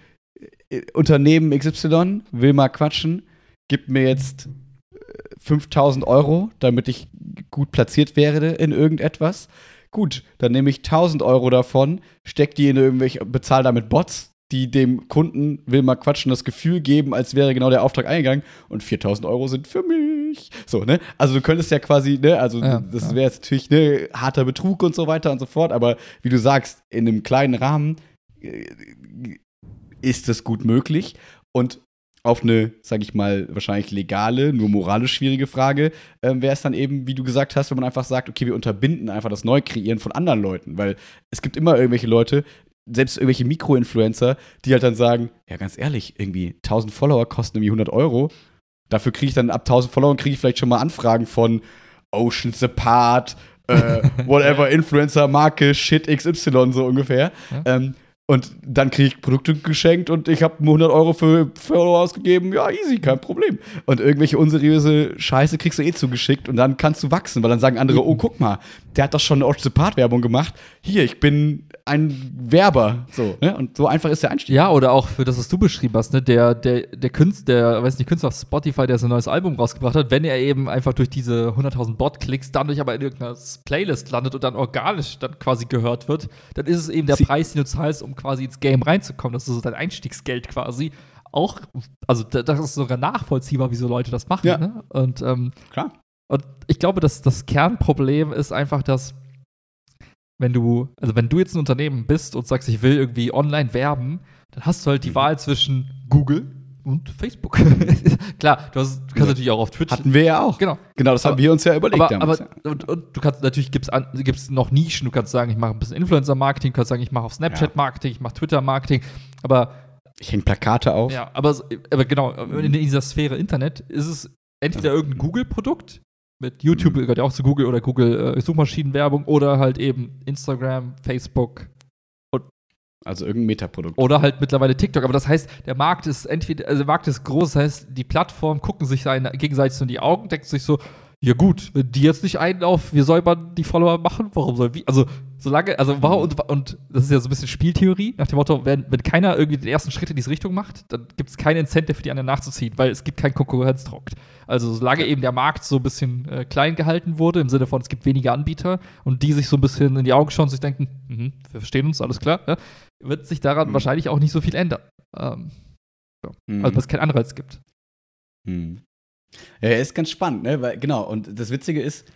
äh, Unternehmen XY will mal quatschen, gibt mir jetzt äh, 5000 Euro, damit ich gut platziert werde in irgendetwas. Gut, dann nehme ich 1000 Euro davon, steck die in irgendwelche, bezahle damit Bots, die dem Kunden will mal quatschen das Gefühl geben, als wäre genau der Auftrag eingegangen und 4000 Euro sind für mich. So, ne? Also du könntest ja quasi, ne, also Ja, das wäre jetzt natürlich ne, harter Betrug und so weiter und so fort, aber wie du sagst, in einem kleinen Rahmen äh, ist das gut möglich und auf eine, sag ich mal, wahrscheinlich legale, nur moralisch schwierige Frage ähm, wäre es dann eben, wie du gesagt hast, wenn man einfach sagt, okay, wir unterbinden einfach das Neukreieren von anderen Leuten, weil es gibt immer irgendwelche Leute, selbst irgendwelche Mikroinfluencer, die halt dann sagen, ja, ganz ehrlich, irgendwie 1000 Follower kosten irgendwie 100 Euro. Dafür kriege ich dann ab 1000 Followern kriege ich vielleicht schon mal Anfragen von Oceans Apart, äh, whatever, Influencer, Marke, Shit XY, so ungefähr. Ja. Ähm, und dann kriege ich Produkte geschenkt und ich habe 100 Euro für Follower ausgegeben. Ja, easy, kein Problem. Und irgendwelche unseriöse Scheiße kriegst du eh zugeschickt und dann kannst du wachsen, weil dann sagen andere, oh, guck mal, der hat doch schon eine Oceans Apart Werbung gemacht. Hier, ich bin ein Werber. So, ne? Und so einfach ist der Einstieg. Ja, oder auch für das, was du beschrieben hast, ne? Der, der, der Künstler, der, weiß nicht, Künstler auf Spotify, der sein neues Album rausgebracht hat, wenn er eben einfach durch diese 100.000 Bot-Klicks dadurch aber in irgendeiner Playlist landet und dann organisch dann quasi gehört wird, dann ist es eben der Sie- Preis, den du zahlst, um quasi ins Game reinzukommen. Das ist so dein Einstiegsgeld quasi. Auch, also da- das ist sogar nachvollziehbar, wieso Leute das machen. Ja. Ne? Und ähm, Klar. und ich glaube, dass das Kernproblem ist einfach, dass wenn du, also wenn du jetzt ein Unternehmen bist und sagst, ich will irgendwie online werben, dann hast du halt die Mhm. Wahl zwischen Google und Facebook. Klar, du, hast, du kannst Ja. natürlich auch auf Twitch. Hatten wir ja auch. Genau. Genau, das haben Aber- wir uns ja überlegt Aber, damals. aber und, und du kannst natürlich gibt's an, gibt's noch Nischen. Du kannst sagen, ich mache ein bisschen Influencer-Marketing, du kannst sagen, ich mache auf Snapchat-Marketing, ich mache Twitter-Marketing. Aber ich hänge Plakate auf. ja, aber, aber genau, in dieser Sphäre Internet ist es entweder irgendein Google-Produkt, mit YouTube Mhm. gehört ja auch zu Google oder Google äh, Suchmaschinenwerbung oder halt eben Instagram, Facebook Also irgendein Metaprodukt. oder halt mittlerweile TikTok. Aber das heißt, der Markt ist entweder, also der Markt ist groß, das heißt, die Plattformen gucken sich gegenseitig so in die Augen, denken sich so, ja gut, wenn die jetzt nicht einen auf, wie soll man die Follower machen? Warum soll wie? Also, solange, also warum, und, und das ist ja so ein bisschen Spieltheorie, nach dem Motto, wenn, wenn keiner irgendwie den ersten Schritt in diese Richtung macht, dann gibt es keinen Incentive für die anderen nachzuziehen, weil es gibt keinen Konkurrenzdruck. Also solange eben der Markt so ein bisschen äh, klein gehalten wurde, im Sinne von, es gibt weniger Anbieter und die sich so ein bisschen in die Augen schauen und sich denken, mhm, wir verstehen uns, alles klar, ja, wird sich daran Mhm. wahrscheinlich auch nicht so viel ändern. Ähm, ja. Mhm. Also, weil es keinen Anreiz gibt. Hm. Ja, ist ganz spannend, ne? Weil, genau, und das Witzige ist,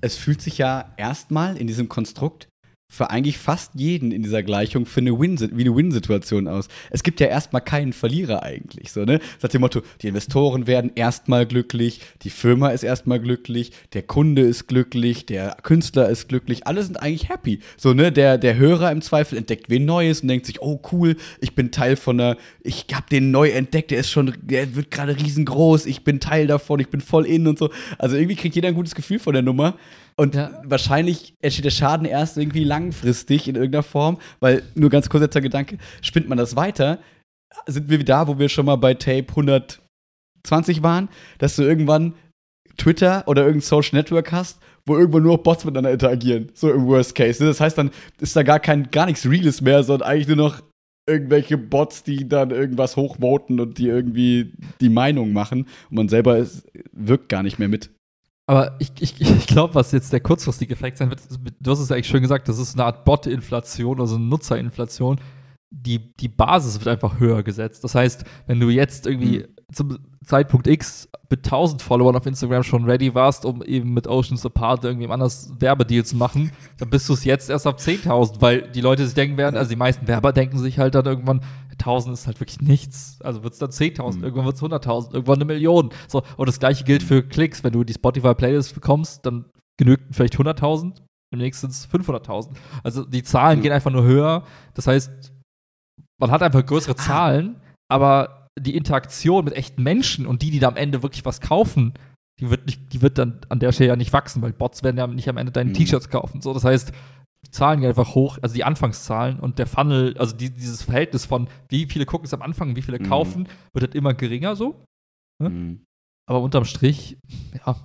es fühlt sich ja erstmal in diesem Konstrukt für eigentlich fast jeden in dieser Gleichung für eine Win wie eine Win-Situation aus. Es gibt ja erstmal keinen Verlierer eigentlich, so, ne? Nach dem Motto, die Investoren werden erstmal glücklich, die Firma ist erstmal glücklich, der Kunde ist glücklich, der Künstler ist glücklich, alle sind eigentlich happy. So, ne? Der, der Hörer im Zweifel entdeckt wen Neues und denkt sich, oh cool, ich bin Teil von einer, ich hab den neu entdeckt, der ist schon, der wird gerade riesengroß, ich bin Teil davon, ich bin voll in und so. Also irgendwie kriegt jeder ein gutes Gefühl von der Nummer. Und Ja. wahrscheinlich entsteht der Schaden erst irgendwie langfristig in irgendeiner Form, weil nur ganz kurz jetzt der Gedanke, spinnt man das weiter, sind wir da, wo wir schon mal bei Tape 120 waren, dass du irgendwann Twitter oder irgendein Social Network hast, wo irgendwann nur Bots miteinander interagieren, so im Worst Case. Das heißt, dann ist da gar kein gar nichts Reales mehr, sondern eigentlich nur noch irgendwelche Bots, die dann irgendwas hochvoten und die irgendwie die Meinung machen und man selber ist, wirkt gar nicht mehr mit. Aber ich, ich, ich glaube, was jetzt der kurzfristige Effekt sein wird, du hast es ja eigentlich schön gesagt, das ist eine Art Bot-Inflation, also eine Nutzerinflation. Die, die Basis wird einfach höher gesetzt. Das heißt, wenn du jetzt irgendwie zum Zeitpunkt X mit 1000 Followern auf Instagram schon ready warst, um eben mit Oceans Apart irgendwie anders Werbedeal zu machen, dann bist du es jetzt erst ab 10.000, weil die Leute sich denken werden, also die meisten Werber denken sich halt dann irgendwann, 1000 ist halt wirklich nichts. Also wird es dann 10.000, Mhm. irgendwann wird es 100.000, irgendwann eine Million. So, und das gleiche gilt für Klicks. Wenn du die Spotify-Playlist bekommst, dann genügt vielleicht 100.000, im nächsten sind es 500.000. Also die Zahlen Mhm. gehen einfach nur höher. Das heißt, man hat einfach größere Ah. Zahlen, aber die Interaktion mit echten Menschen und die, die da am Ende wirklich was kaufen, die wird, nicht, die wird dann an der Stelle ja nicht wachsen, weil Bots werden ja nicht am Ende deine Mhm. T-Shirts kaufen. So, das heißt, Zahlen gehen einfach hoch, also die Anfangszahlen und der Funnel, also die, dieses Verhältnis von wie viele gucken es am Anfang wie viele Mhm. kaufen, wird halt immer geringer so. Hm? Mhm. Aber unterm Strich, ja,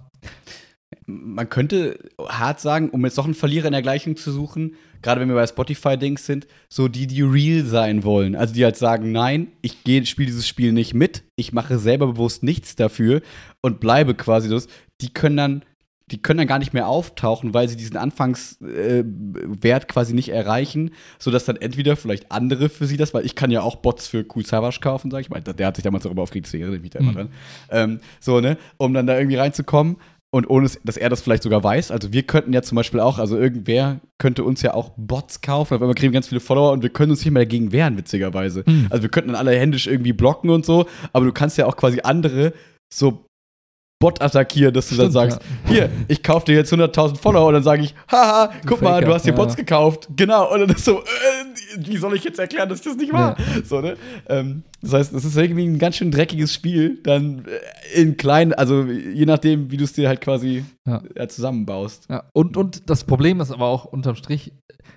Man könnte hart sagen, um jetzt noch einen Verlierer in der Gleichung zu suchen, gerade wenn wir bei Spotify-Dings sind, so die, die real sein wollen. Also die halt sagen, nein, ich spiele dieses Spiel nicht mit, ich mache selber bewusst nichts dafür und bleibe quasi das. Die können dann, die können dann gar nicht mehr auftauchen, weil sie diesen Anfangswert äh, quasi nicht erreichen, sodass dann entweder vielleicht andere für sie das, weil ich kann ja auch Bots für Cool Savage kaufen, sag ich mal. Der hat sich damals darüber aufgeregt, deswegen erinnere ich mich da immer Mhm. dran. Ähm, so, ne, um dann da irgendwie reinzukommen und ohne, dass er das vielleicht sogar weiß. Also wir könnten ja zum Beispiel auch, also irgendwer könnte uns ja auch Bots kaufen, auf einmal kriegen wir ganz viele Follower und wir können uns nicht mehr dagegen wehren, witzigerweise. Hm. Also wir könnten dann alle händisch irgendwie blocken und so, aber du kannst ja auch quasi andere so Bot attackieren, dass du dann Stimmt, sagst, hier, ich kaufe dir jetzt 100.000 Follower und dann sage ich, haha, guck mal, Faker, du hast dir ja. Bots gekauft. Genau, und dann ist so, äh, wie soll ich jetzt erklären, dass ich das nicht war? So, ne? ähm, das heißt, es ist irgendwie ein ganz schön dreckiges Spiel, dann äh, in kleinen, also je nachdem, wie du es dir halt quasi Ja. zusammenbaust. Ja, und, und das Problem ist aber auch unterm Strich,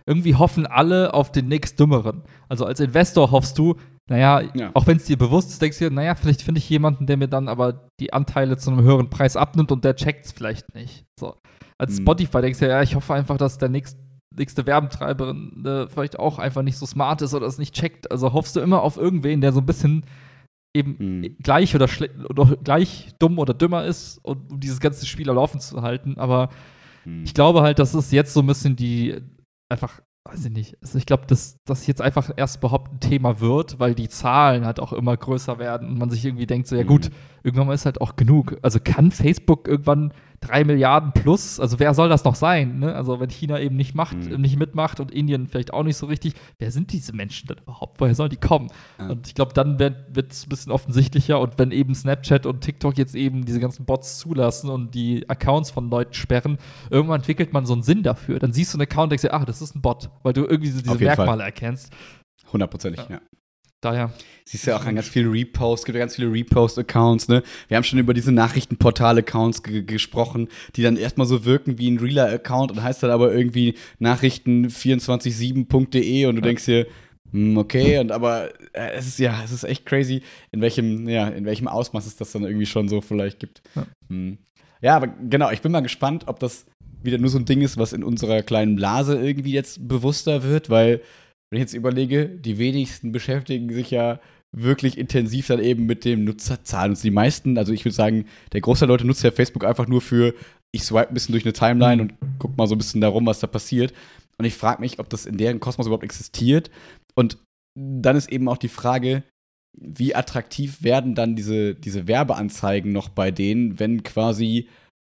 irgendwie hoffen alle auf den nächst Dümmeren. Also als Investor hoffst du, naja, Ja. auch wenn es dir bewusst ist, denkst du dir, naja, vielleicht finde ich jemanden, der mir dann aber die Anteile zu einem höheren Preis abnimmt und der checkt es vielleicht nicht. So. Als Mhm. Spotify denkst du ja, ja, ich hoffe einfach, dass der nächst, nächste Werbentreiberin äh, vielleicht auch einfach nicht so smart ist oder es nicht checkt. Also hoffst du immer auf irgendwen, der so ein bisschen eben Mhm. gleich oder, oder gleich dumm oder dümmer ist, und, um dieses ganze Spiel am Laufen zu halten. Aber Hm. ich glaube halt, das ist jetzt so ein bisschen die einfach, weiß ich nicht. Also ich glaube, dass das jetzt einfach erst überhaupt ein Thema wird, weil die Zahlen halt auch immer größer werden und man sich irgendwie denkt, so ja Mhm. Irgendwann mal ist halt auch genug. Also kann Facebook irgendwann drei Milliarden plus, also wer soll das noch sein? Ne? Also wenn China eben nicht macht, Mhm. nicht mitmacht und Indien vielleicht auch nicht so richtig, wer sind diese Menschen denn überhaupt? Woher sollen die kommen? Ja. Und ich glaube, dann wird es ein bisschen offensichtlicher und wenn eben Snapchat und TikTok jetzt eben diese ganzen Bots zulassen und die Accounts von Leuten sperren, irgendwann entwickelt man so einen Sinn dafür. Dann siehst du einen Account und denkst dir, ach, das ist ein Bot, weil du irgendwie so diese jeden Fall. Merkmale erkennst. Hundertprozentig, ja. Daher, Siehst du ja auch an ganz vielen Reposts, gibt ja ganz viele Repost-Accounts, ne? Wir haben schon über diese Nachrichtenportal-Accounts ge gesprochen, die dann erstmal so wirken wie ein realer Account und heißt dann aber irgendwie Nachrichten247.de und du Ja. denkst dir, hm, okay, und aber äh, es ist ja, es ist echt crazy, in welchem, ja, in welchem Ausmaß es das dann irgendwie schon so vielleicht gibt. Ja. Hm. Ja, aber genau, ich bin mal gespannt, ob das wieder nur so ein Ding ist, was in unserer kleinen Blase irgendwie jetzt bewusster wird, weil, wenn ich jetzt überlege, die wenigsten beschäftigen sich ja wirklich intensiv dann eben mit dem Nutzerzahlen. Und die meisten, also ich würde sagen, der Großteil der Leute nutzt ja Facebook einfach nur für, ich swipe ein bisschen durch eine Timeline und guck mal so ein bisschen darum, was da passiert. Und ich frage mich, ob das in deren Kosmos überhaupt existiert. Und dann ist eben auch die Frage, wie attraktiv werden dann diese, diese Werbeanzeigen noch bei denen, wenn quasi,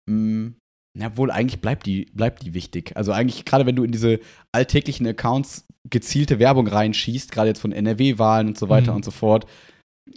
mh, na wohl, eigentlich bleibt die, bleibt die wichtig. Also eigentlich, gerade wenn du in diese alltäglichen Accounts gezielte Werbung reinschießt, gerade jetzt von NRW-Wahlen und so weiter Mhm. und so fort,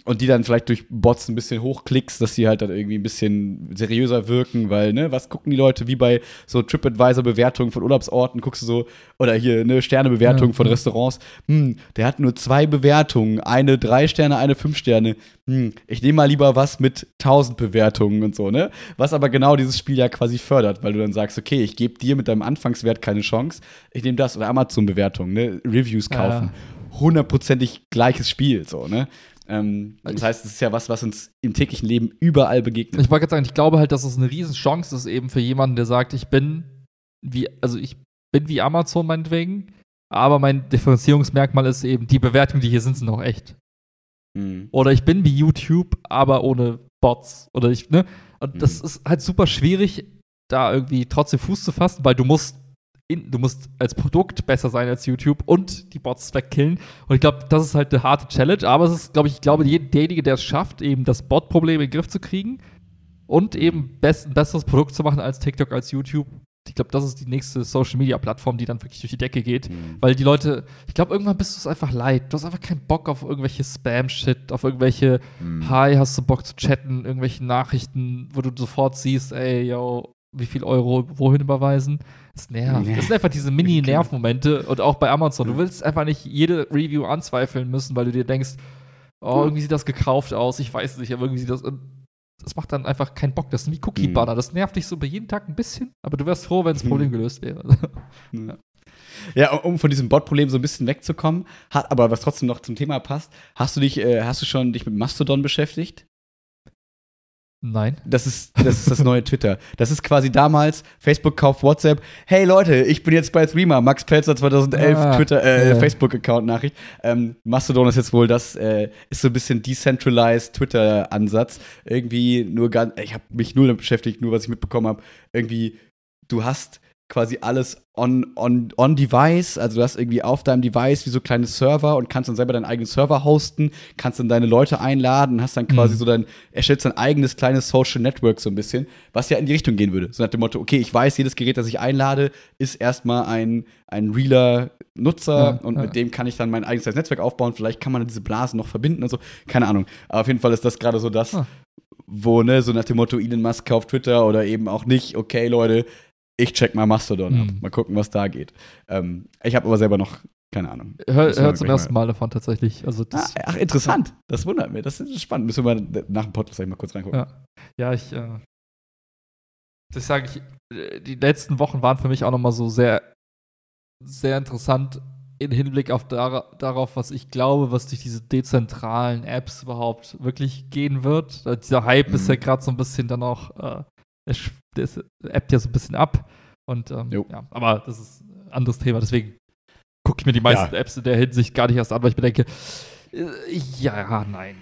und die dann vielleicht durch Bots ein bisschen hochklickst, dass sie halt dann irgendwie ein bisschen seriöser wirken, weil, ne, was gucken die Leute, wie bei so TripAdvisor-Bewertungen von Urlaubsorten, guckst du so, oder hier, ne, Sternebewertung Ja, von. Restaurants, hm, der hat nur zwei Bewertungen, eine drei Sterne, eine fünf Sterne, hm, ich nehme mal lieber was mit 1000 Bewertungen und so, ne, was aber genau dieses Spiel ja quasi fördert, weil du dann sagst, okay, ich gebe dir mit deinem Anfangswert keine Chance, ich nehme das, oder Amazon-Bewertungen, ne, Reviews Ja, ja. kaufen, hundertprozentig gleiches Spiel, so, ne, ähm, das heißt, es ist ja was, was uns im täglichen Leben überall begegnet. Ich wollte gerade sagen, ich glaube halt, dass es eine Riesenchance ist eben für jemanden, der sagt, ich bin wie, also ich bin wie Amazon meinetwegen, aber mein Differenzierungsmerkmal ist eben, die Bewertungen, die hier sind, sind auch echt. Mhm. Oder ich bin wie YouTube, aber ohne Bots. Oder ich, ne? Und das Mhm. ist halt super schwierig, da irgendwie trotzdem Fuß zu fassen, weil du musst in, du musst als Produkt besser sein als YouTube und die Bots wegkillen. Und ich glaube, das ist halt eine harte Challenge, aber es ist, glaube ich, ich glaube, je- derjenige, der es schafft, eben das Bot-Problem in den Griff zu kriegen und eben best, ein besseres Produkt zu machen als TikTok, als YouTube. Ich glaube, das ist die nächste Social-Media-Plattform, die dann wirklich durch die Decke geht. Mhm. Weil die Leute, ich glaube, irgendwann bist du es einfach leid. Du hast einfach keinen Bock auf irgendwelche Spam-Shit, auf irgendwelche Mhm. Hi, hast du Bock zu chatten, irgendwelche Nachrichten, wo du sofort siehst, ey, yo, wie viel Euro wohin überweisen? Das nervt. Ja. Das sind einfach diese Mini-Nervmomente und auch bei Amazon. Du willst einfach nicht jede Review anzweifeln müssen, weil du dir denkst, oh, irgendwie sieht das gekauft aus, ich weiß nicht, aber irgendwie sieht das. Das macht dann einfach keinen Bock. Das ist wie Cookie-Banner. Das nervt dich so bei jedem Tag ein bisschen, aber du wärst froh, wenn das Mhm. Problem gelöst wäre. Ja, um von diesem Bot-Problem so ein bisschen wegzukommen, hat aber was trotzdem noch zum Thema passt. Hast du dich, äh, hast du schon dich mit Mastodon beschäftigt? Nein. Das ist, das ist das neue Twitter. Das ist quasi damals, Facebook kauft WhatsApp. Hey Leute, ich bin jetzt bei Threema, Max Pelzer 2011 Ah, Twitter, äh, ja. Facebook-Account-Nachricht. Ähm, Mastodon ist jetzt wohl das, äh, ist so ein bisschen decentralized Twitter-Ansatz. Irgendwie nur ganz, ich habe mich null damit beschäftigt, nur was ich mitbekommen habe. Irgendwie, du hast quasi alles on, on, on device, also du hast irgendwie auf deinem Device wie so kleine Server und kannst dann selber deinen eigenen Server hosten, kannst dann deine Leute einladen, hast dann quasi Mhm. so dein, erstellst dein eigenes kleines Social Network so ein bisschen, was ja in die Richtung gehen würde. So nach dem Motto, okay, ich weiß, jedes Gerät, das ich einlade, ist erstmal ein, ein realer Nutzer Ja, und ja. mit dem kann ich dann mein eigenes Netzwerk aufbauen. Vielleicht kann man diese Blasen noch verbinden und so. Keine Ahnung. Aber auf jeden Fall ist das gerade so das, Ah. wo, ne, so nach dem Motto, Elon Musk kauft Twitter oder eben auch nicht, okay, Leute, ich check mal Mastodon ab. Mhm. Mal gucken, was da geht. Ähm, ich habe aber selber noch keine Ahnung. Hör, Müssen wir hör zum ersten Mal davon tatsächlich. Also Ah, das, ach, interessant. Das wundert mich. Das ist spannend. Müssen wir mal nach dem Podcast mal kurz reingucken. Ja. Ja, ich, äh, das sage ich, äh, die letzten Wochen waren für mich auch nochmal so sehr, sehr interessant im Hinblick auf dar darauf, was ich glaube, was durch diese dezentralen Apps überhaupt wirklich gehen wird. Dieser Hype ist Mhm. ja gerade so ein bisschen dann auch, äh, der ist- appt ja so ein bisschen ab. Und ähm, ja, aber das ist ein anderes Thema, deswegen gucke ich mir die meisten Ja. Apps in der Hinsicht gar nicht erst an, weil ich mir denke, äh, ja, nein.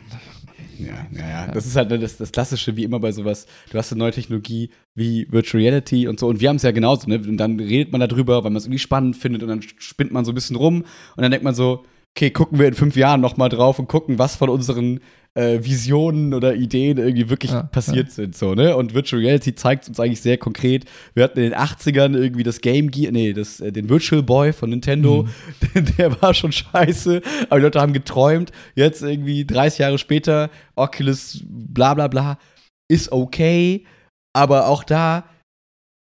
Ja, ja, ja. Das ist halt ne, das, das Klassische, wie immer bei sowas. Du hast eine neue Technologie wie Virtual Reality und so. Und wir haben es ja genauso, ne? Und dann redet man darüber, weil man es irgendwie spannend findet und dann spinnt man so ein bisschen rum und dann denkt man so, okay, gucken wir in fünf Jahren nochmal drauf und gucken, was von unseren äh, Visionen oder Ideen irgendwie wirklich Ja, passiert sind. So, ne? Und Virtual Reality zeigt uns eigentlich sehr konkret. Wir hatten in den 80ern irgendwie das Game Gear, nee, das, äh, den Virtual Boy von Nintendo. Mhm. Der war schon scheiße, aber die Leute haben geträumt. Jetzt irgendwie 30 Jahre später, Oculus, bla bla bla, ist okay, aber auch da,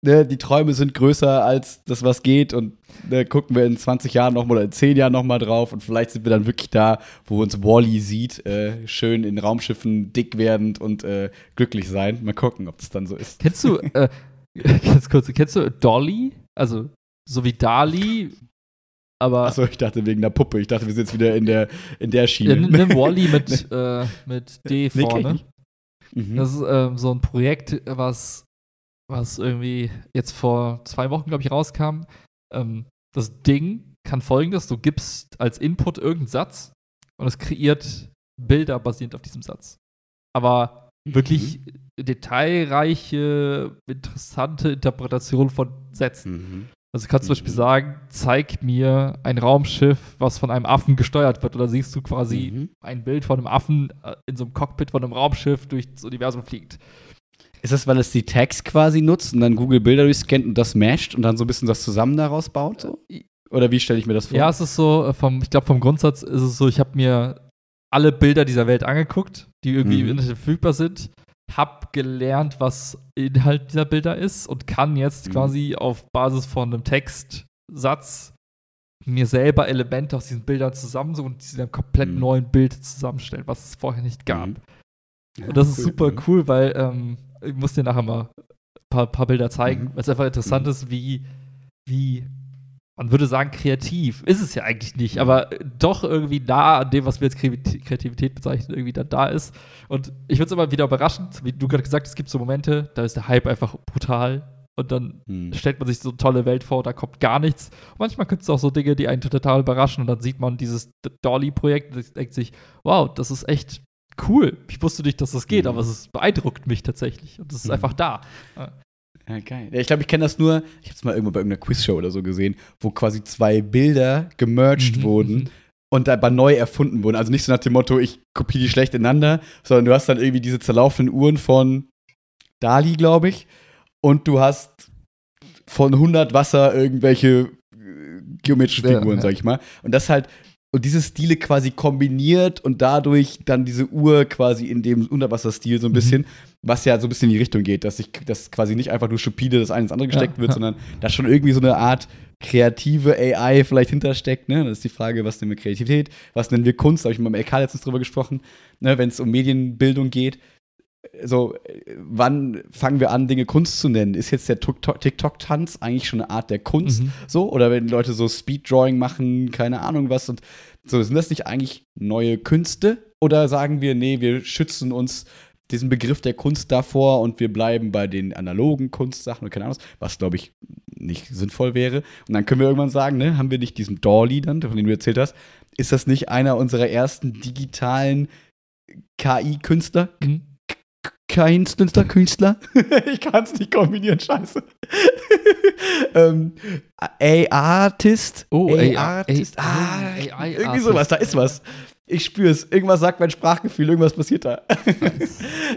ne, die Träume sind größer als das, was geht und ne, gucken wir in 20 Jahren nochmal oder in 10 Jahren nochmal drauf und vielleicht sind wir dann wirklich da, wo uns Wally sieht, äh, schön in Raumschiffen dick werdend und äh, glücklich sein. Mal gucken, ob das dann so ist. Kennst du, äh, ganz kurz, kennst du Dolly? Also, so wie Dali, aber Achso, ich dachte wegen der Puppe. Ich dachte, wir sind jetzt wieder in der, in der Schiene. nimm, nimm Wally mit, äh, mit D Nee, vorne. nicht. Mhm. Das ist ähm, so ein Projekt, was was irgendwie jetzt vor zwei Wochen, glaube ich, rauskam. Ähm, das Ding kann folgendes: Du gibst als Input irgendeinen Satz und es kreiert Bilder basierend auf diesem Satz. Aber wirklich detailreiche, interessante Interpretation von Sätzen. Mhm. Also du kannst zum Beispiel Mhm. sagen, zeig mir ein Raumschiff, was von einem Affen gesteuert wird. Oder siehst du quasi Mhm. ein Bild von einem Affen äh, in so einem Cockpit von einem Raumschiff durch das Universum fliegt. Ist das, weil es die Tags quasi nutzt und dann Google Bilder durchscannt und das matcht und dann so ein bisschen das zusammen daraus baut? So? Oder wie stelle ich mir das vor? Ja, es ist so, äh, vom, ich glaube, vom Grundsatz ist es so, ich habe mir alle Bilder dieser Welt angeguckt, die irgendwie Mhm. im Internet verfügbar sind, hab gelernt, was Inhalt dieser Bilder ist und kann jetzt Mhm. quasi auf Basis von einem Textsatz mir selber Elemente aus diesen Bildern zusammensuchen und einem komplett Mhm. neuen Bild zusammenstellen, was es vorher nicht gab. Mhm. Ja, Und das ist cool. super Mhm. cool, weil ähm, ich muss dir nachher mal ein paar, paar Bilder zeigen, Mhm. weil es einfach interessant Mhm. ist, wie, wie, man würde sagen, kreativ. Ist es ja eigentlich nicht, aber doch irgendwie nah an dem, was wir als Kreativität bezeichnen, irgendwie dann da ist. Und ich finde es immer wieder überraschend, wie du gerade gesagt hast, es gibt so Momente, da ist der Hype einfach brutal. Und dann Mhm. stellt man sich so eine tolle Welt vor, da kommt gar nichts. Manchmal gibt es auch so Dinge, die einen total überraschen und dann sieht man dieses Dolly-Projekt und denkt sich, wow, das ist echt cool. Ich wusste nicht, dass das geht, Mhm. aber es beeindruckt mich tatsächlich und es ist Mhm. einfach da. Ja, geil. Ja, ich glaube, ich kenne das nur, ich habe es mal irgendwo bei irgendeiner Quizshow oder so gesehen, wo quasi zwei Bilder gemerged Mhm, wurden mhm. und aber neu erfunden wurden. Also nicht so nach dem Motto, ich kopiere die schlecht ineinander, sondern du hast dann irgendwie diese zerlaufenden Uhren von Dali, glaube ich, und du hast von 100 Wasser irgendwelche äh, geometrische Ja, Figuren, ja. sag ich mal. Und das halt, und diese Stile quasi kombiniert und dadurch dann diese Uhr quasi in dem Unterwasserstil so ein Mhm. bisschen, was ja so ein bisschen in die Richtung geht, dass sich das quasi nicht einfach nur stupide das eine ins andere gesteckt Ja, wird, sondern da schon irgendwie so eine Art kreative AI vielleicht hintersteckt. Ne? Das ist die Frage, was nennen wir Kreativität, was nennen wir Kunst? Da habe ich mit meinem LK letztens drüber gesprochen, ne? wenn es um Medienbildung geht. So, äh, wann fangen wir an, Dinge Kunst zu nennen? Ist jetzt der TikTok- TikTok-Tanz eigentlich schon eine Art der Kunst? Mhm. So, oder wenn Leute so Speeddrawing machen, keine Ahnung was und so, sind das nicht eigentlich neue Künste? Oder sagen wir, nee, wir schützen uns diesen Begriff der Kunst davor und wir bleiben bei den analogen Kunstsachen und keine Ahnung was, was glaube ich nicht sinnvoll wäre. Und dann können wir irgendwann sagen, ne, haben wir nicht diesen Dolly dann, von dem du erzählt hast, ist das nicht einer unserer ersten digitalen KI-Künstler? Mhm. Kein Künstler, Künstler. ich kann es nicht kombinieren, scheiße. ähm, A-Artist. Oh, A-Artist. A- Ah, irgendwie sowas, da ist was. Ich spüre es. Irgendwas sagt mein Sprachgefühl, irgendwas passiert da.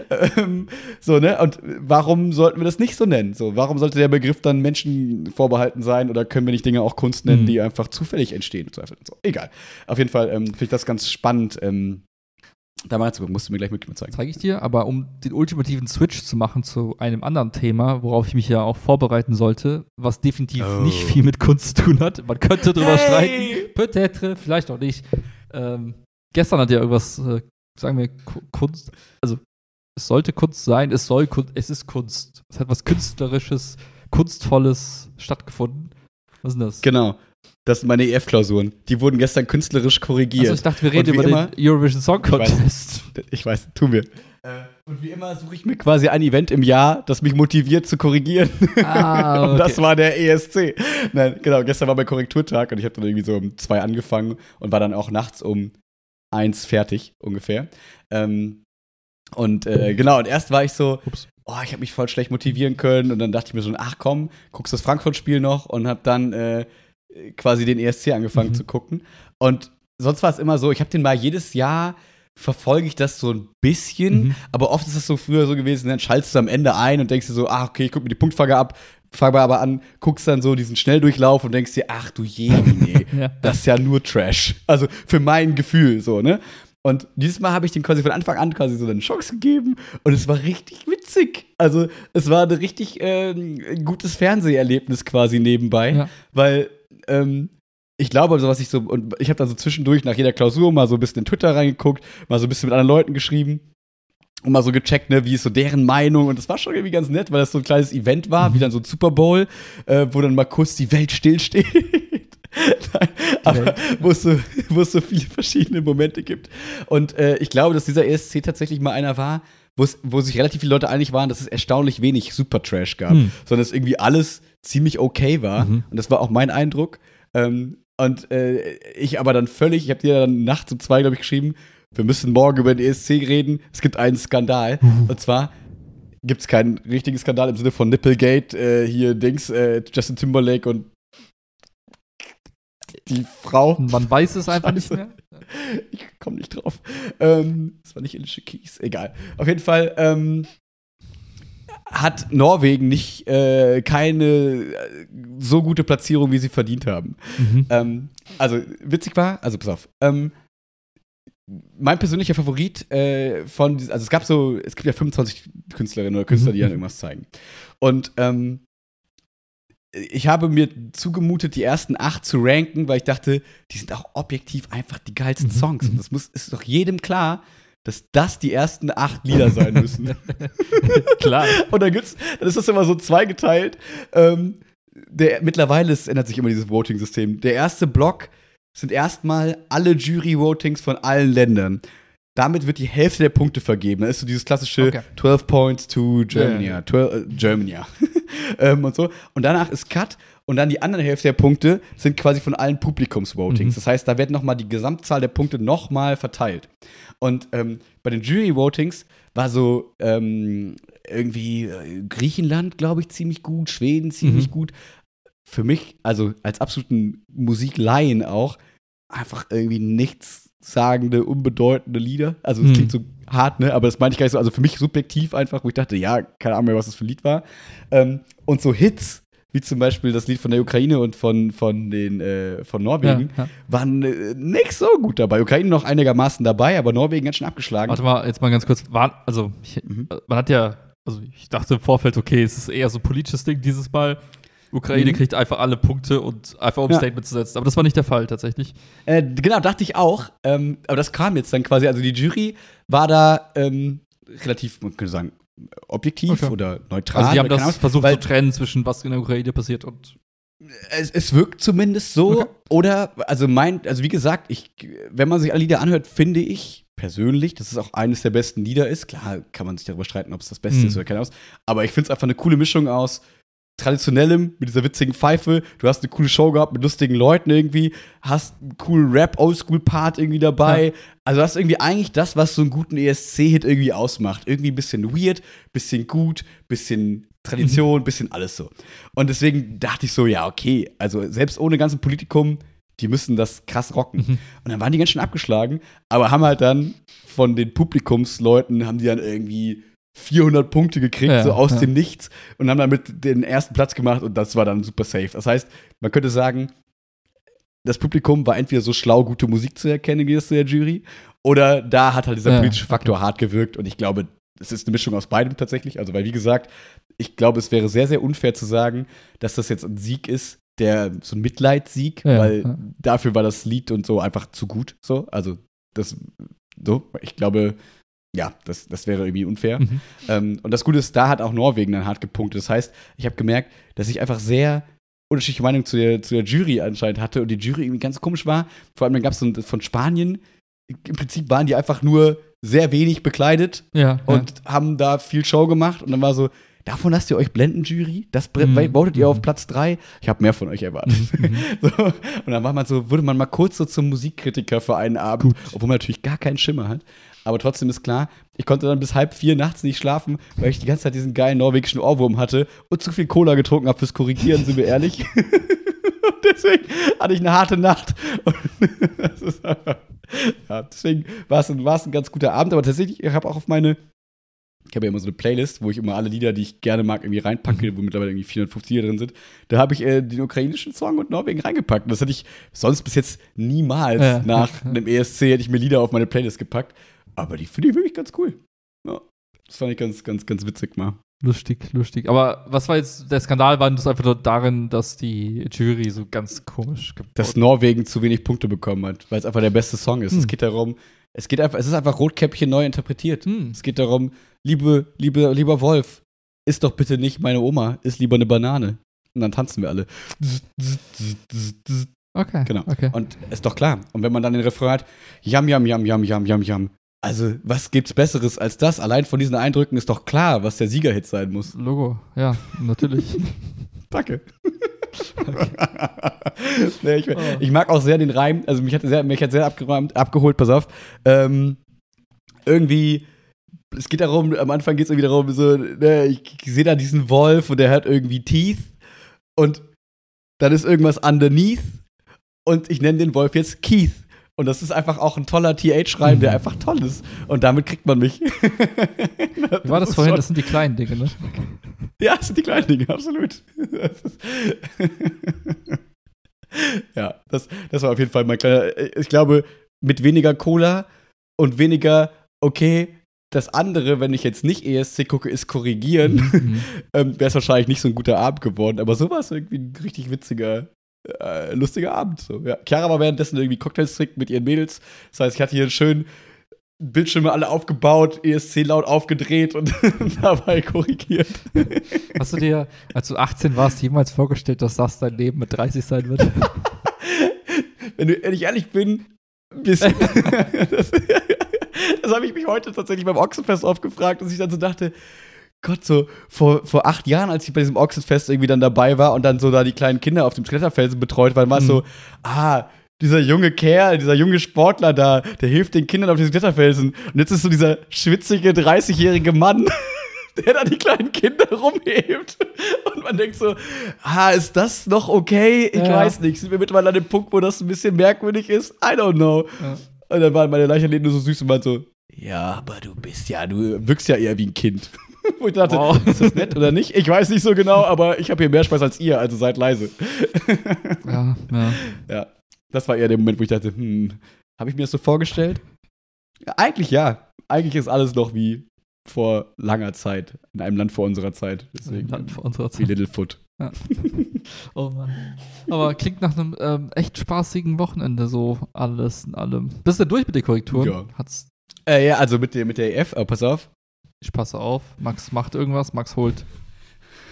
ähm, so, ne? Und warum sollten wir das nicht so nennen? So, warum sollte der Begriff dann Menschen vorbehalten sein oder können wir nicht Dinge auch Kunst nennen, Mhm. die einfach zufällig entstehen? im Zweifel? So, egal. Auf jeden Fall ähm, finde ich das ganz spannend, ähm, da mal zu gucken. Musst du mir gleich mit zeigen. Zeige ich dir, aber um den ultimativen Switch zu machen zu einem anderen Thema, worauf ich mich ja auch vorbereiten sollte, was definitiv Oh. nicht viel mit Kunst zu tun hat. Man könnte drüber Hey! streiten, peut-être, vielleicht auch nicht. Ähm, gestern hat ja irgendwas, äh, sagen wir, Ku- Kunst, also es sollte Kunst sein, es soll Kunst, es ist Kunst. Es hat was Künstlerisches, Kunstvolles stattgefunden. Was ist denn das? Genau. Das sind meine EF-Klausuren. Die wurden gestern künstlerisch korrigiert. Also ich dachte, wir reden Und über immer- den Eurovision Song Ich weiß. Contest. Ich weiß, tun wir. Und wie immer suche ich mir quasi ein Event im Jahr, das mich motiviert zu korrigieren. Ah, und okay. das war der ESC. Nein, genau, gestern war mein Korrekturtag und ich habe dann irgendwie so um zwei angefangen und war dann auch nachts um eins fertig ungefähr. Ähm, und äh, genau, und erst war ich so, Ups. oh, ich habe mich voll schlecht motivieren können und dann dachte ich mir so, ach komm, guckst das Frankfurt-Spiel noch und habe dann äh, quasi den ESC angefangen Mhm. zu gucken. Und sonst war es immer so, ich habe den mal jedes Jahr verfolge ich das so ein bisschen, Mhm. aber oft ist es so früher so gewesen, dann schaltest du am Ende ein und denkst dir so, ah, okay, ich guck mir die Punktfrage ab, fange aber an, guckst dann so diesen Schnelldurchlauf und denkst dir, ach du Jemine, Ja. das ist ja nur Trash. Also für mein Gefühl so, ne? Und dieses Mal habe ich den quasi von Anfang an quasi so eine Chance gegeben und es war richtig witzig. Also es war ein richtig ähm, gutes Fernseherlebnis quasi nebenbei, Ja. weil ähm, ich glaube, so was ich so, und ich habe dann so zwischendurch nach jeder Klausur mal so ein bisschen in Twitter reingeguckt, mal so ein bisschen mit anderen Leuten geschrieben und mal so gecheckt, ne, wie ist so deren Meinung. Und das war schon irgendwie ganz nett, weil das so ein kleines Event war, wie dann so ein Super Bowl, äh, wo dann mal kurz die Welt stillsteht. Nein, aber wo es, so, wo es so viele verschiedene Momente gibt. Und äh, ich glaube, dass dieser ESC tatsächlich mal einer war, wo, sich relativ viele Leute einig waren, dass es erstaunlich wenig Super-Trash gab, Hm. sondern dass irgendwie alles ziemlich okay war. Mhm. Und das war auch mein Eindruck. Ähm, und äh, ich aber dann völlig, ich habe dir dann nachts um zwei, glaube ich, geschrieben, wir müssen morgen über den ESC reden. Es gibt einen Skandal. Und zwar gibt es keinen richtigen Skandal im Sinne von Nipplegate, äh, hier Dings, äh, Justin Timberlake und die Frau. Man weiß es einfach nicht Scheiße. mehr. Ich komme nicht drauf. Ähm, das war nicht Alicia Keys. Egal. Auf jeden Fall ähm, hat Norwegen nicht äh, keine äh, so gute Platzierung, wie sie verdient haben. Mhm. Ähm, also witzig war, also pass auf. Ähm, mein persönlicher Favorit äh, von, also es gab so, es gibt ja 25 Künstlerinnen oder Künstler, die Mhm. dann irgendwas zeigen. Und ähm, ich habe mir zugemutet, die ersten acht zu ranken, weil ich dachte, die sind auch objektiv einfach die geilsten Mhm. Songs. Mhm. Und das muss, ist doch jedem klar, dass das die ersten acht Lieder sein müssen. Klar. Und dann gibt's, dann ist das immer so zweigeteilt. Ähm, der, mittlerweile ist, ändert sich immer dieses Voting-System. Der erste Block sind erstmal alle Jury-Votings von allen Ländern. Damit wird die Hälfte der Punkte vergeben. Das ist so dieses klassische Okay. 12 Points to Germany. Ja, ja. 12, äh, Germany, ähm, und so. Und danach ist Cut. Und dann die andere Hälfte der Punkte sind quasi von allen Publikumsvotings. Mhm. Das heißt, da wird nochmal die Gesamtzahl der Punkte nochmal verteilt. Und ähm, bei den Jury-Votings war so ähm, irgendwie äh, Griechenland, glaube ich, ziemlich gut, Schweden ziemlich Mhm. gut. Für mich, also als absoluten Musiklaien auch, einfach irgendwie nichtssagende, unbedeutende Lieder. Also es Mhm. klingt so hart, ne? Aber das meine ich gar nicht so. Also für mich subjektiv einfach, wo ich dachte, ja, keine Ahnung mehr, was das für ein Lied war. Ähm, und so Hits, wie zum Beispiel das Lied von der Ukraine und von, von, den, äh, von Norwegen, Ja, ja. waren äh, nicht so gut dabei. Ukraine noch einigermaßen dabei, aber Norwegen ganz schön abgeschlagen. Warte mal, jetzt mal ganz kurz. War, also, ich, Mhm. man hat ja, also ich dachte im Vorfeld, okay, es ist eher so ein politisches Ding dieses Mal. Ukraine Mhm. kriegt einfach alle Punkte und einfach um Ja. Statement zu setzen. Aber das war nicht der Fall tatsächlich. Äh, genau, dachte ich auch. Ähm, aber das kam jetzt dann quasi. Also die Jury war da ähm, relativ, man könnte sagen, objektiv Okay. oder neutral. Also die haben das Ahnung, versucht weil zu trennen zwischen was in der Ukraine passiert und es, es wirkt zumindest so. Okay. Oder, also mein, also wie gesagt, ich, wenn man sich alle Lieder anhört, finde ich persönlich, dass es auch eines der besten Lieder ist. Klar kann man sich darüber streiten, ob es das Beste Mhm. ist oder keine Ahnung. Aber ich finde es einfach eine coole Mischung aus traditionellem mit dieser witzigen Pfeife. Du hast eine coole Show gehabt mit lustigen Leuten irgendwie, hast einen coolen Rap Oldschool Part irgendwie dabei. Also das ist irgendwie eigentlich das, was so einen guten ESC Hit irgendwie ausmacht. Irgendwie ein bisschen weird, bisschen gut, bisschen Tradition, bisschen alles so. Und deswegen dachte ich so, ja, okay, also selbst ohne ganzen Politikum, die müssen das krass rocken. Mhm. Und dann waren die ganz schön abgeschlagen, aber haben halt dann von den Publikumsleuten, haben die dann irgendwie 400 Punkte gekriegt, Ja, so aus ja. dem Nichts und haben damit den ersten Platz gemacht und das war dann super safe. Das heißt, man könnte sagen, das Publikum war entweder so schlau, gute Musik zu erkennen, wie das zu der Jury, oder da hat halt dieser Ja, politische Faktor hart gewirkt und ich glaube, es ist eine Mischung aus beidem tatsächlich. Also, weil, wie gesagt, ich glaube, es wäre sehr, sehr unfair zu sagen, dass das jetzt ein Sieg ist, der so ein Mitleidssieg, weil dafür war das Lied und so einfach zu gut. So, also das so, ich glaube, ja, das, das wäre irgendwie unfair. Mhm. Ähm, und das Gute ist, da hat auch Norwegen dann hart gepunktet. Das heißt, ich habe gemerkt, dass ich einfach sehr unterschiedliche Meinungen zu der, zu der Jury anscheinend hatte und die Jury irgendwie ganz komisch war. Vor allem dann gab es so ein, von Spanien, im Prinzip waren die einfach nur sehr wenig bekleidet Ja, und haben da viel Show gemacht und dann war so, davon lasst ihr euch blenden, Jury? Das Mhm. votet ihr auf Mhm. Platz 3? Ich habe mehr von euch erwartet. Mhm. so, und dann war man so, wurde man mal kurz so zum Musikkritiker für einen Abend, Gut. obwohl man natürlich gar keinen Schimmer hat. Aber trotzdem ist klar, ich konnte dann bis halb vier nachts nicht schlafen, weil ich die ganze Zeit diesen geilen norwegischen Ohrwurm hatte und zu viel Cola getrunken habe fürs Korrigieren, sind wir ehrlich. und deswegen hatte ich eine harte Nacht. Einfach, ja, deswegen war es ein, war es ein ganz guter Abend, aber tatsächlich, ich habe auch auf meine ich habe ja immer so eine Playlist, wo ich immer alle Lieder, die ich gerne mag, irgendwie reinpacke, wo mittlerweile irgendwie 450 Lieder drin sind. Da habe ich äh, den ukrainischen Song und Norwegen reingepackt. Und das hätte ich sonst bis jetzt niemals Ja, nach einem ESC hätte ich mir Lieder auf meine Playlist gepackt. Aber die finde ich wirklich ganz cool. Ja, das fand ich ganz, ganz, ganz witzig mal. Lustig, lustig. Aber was war jetzt der Skandal? War das einfach nur darin, dass die Jury so ganz komisch Dass Norwegen zu wenig Punkte bekommen hat, weil es einfach der beste Song ist. Es Hm. geht darum, es geht einfach, es ist einfach Rotkäppchen neu interpretiert. Hm. Es geht darum, liebe, liebe, lieber Wolf, isst doch bitte nicht meine Oma, isst lieber eine Banane. Und dann tanzen wir alle. Okay. Genau. Okay. Und ist doch klar. Und wenn man dann den Refrain hat, jam, jam, jam, jam, jam, jam, jam, Also, was gibt's Besseres als das? Allein von diesen Eindrücken ist doch klar, was der Siegerhit sein muss. Logo, ja, natürlich. Danke. nee, ich, ich, mag auch sehr den Reim, also mich hat sehr, mich hat sehr abgeräumt, abgeholt, pass auf. Ähm, irgendwie, es geht darum, am Anfang geht es irgendwie darum, so, ne, ich, ich sehe da diesen Wolf und der hat irgendwie Teeth und dann ist irgendwas underneath und ich nenne den Wolf jetzt Keith. Und das ist einfach auch ein toller TH-Reim, der einfach toll ist. Und damit kriegt man mich. Wie war das vorhin? Das sind die kleinen Dinge, ne? Ja, das sind die kleinen Dinge, absolut. ja, das, das war auf jeden Fall mein kleiner. Ich glaube, mit weniger Cola und weniger, okay, das andere, wenn ich jetzt nicht ESC gucke, ist korrigieren, mhm. ähm, wäre es wahrscheinlich nicht so ein guter Abend geworden. Aber so war es irgendwie ein richtig witziger, äh, lustiger Abend. So, ja. Chiara war währenddessen irgendwie Cocktails trinken mit ihren Mädels. Das heißt, ich hatte hier einen schönen Bildschirme alle aufgebaut, ESC laut aufgedreht und dabei korrigiert. Hast du dir, als du 18 warst, jemals vorgestellt, dass das dein Leben mit 30 sein wird? wenn, du, wenn ich ehrlich bin, bisschen. das, das habe ich mich heute tatsächlich beim Ochsenfest oft gefragt, dass ich dann so dachte, Gott, so vor, vor acht Jahren, als ich bei diesem Ochsenfest irgendwie dann dabei war und dann so da die kleinen Kinder auf dem Kletterfelsen betreut waren, war es mhm. so, ah, dieser junge Kerl, dieser junge Sportler da, der hilft den Kindern auf diesem Kletterfelsen. Und jetzt ist so dieser schwitzige 30-jährige Mann, der da die kleinen Kinder rumhebt. Und man denkt so, ah, ist das noch okay? Ich ja. weiß nicht. Sind wir mittlerweile an dem Punkt, wo das ein bisschen merkwürdig ist? I don't know. Ja. Und dann waren meine Leichen nur so süß und meinte so, ja, aber du bist ja, du wirkst ja eher wie ein Kind. Wo ich dachte, wow. ist das nett oder nicht? Ich weiß nicht so genau, aber ich habe hier mehr Spaß als ihr, also seid leise. ja, ja. Ja, das war eher der Moment, wo ich dachte, hm, habe ich mir das so vorgestellt? Ja, eigentlich ja. Eigentlich ist alles noch wie vor langer Zeit, in einem Land vor unserer Zeit. Deswegen Land vor unserer Zeit. Wie Littlefoot. Ja. oh Mann. Aber klingt nach einem ähm, echt spaßigen Wochenende, so alles in allem. Bist du durch mit den Korrekturen? Ja. Hat's äh, ja, also mit der, mit der EF, aber pass auf. Ich passe auf. Max macht irgendwas, Max holt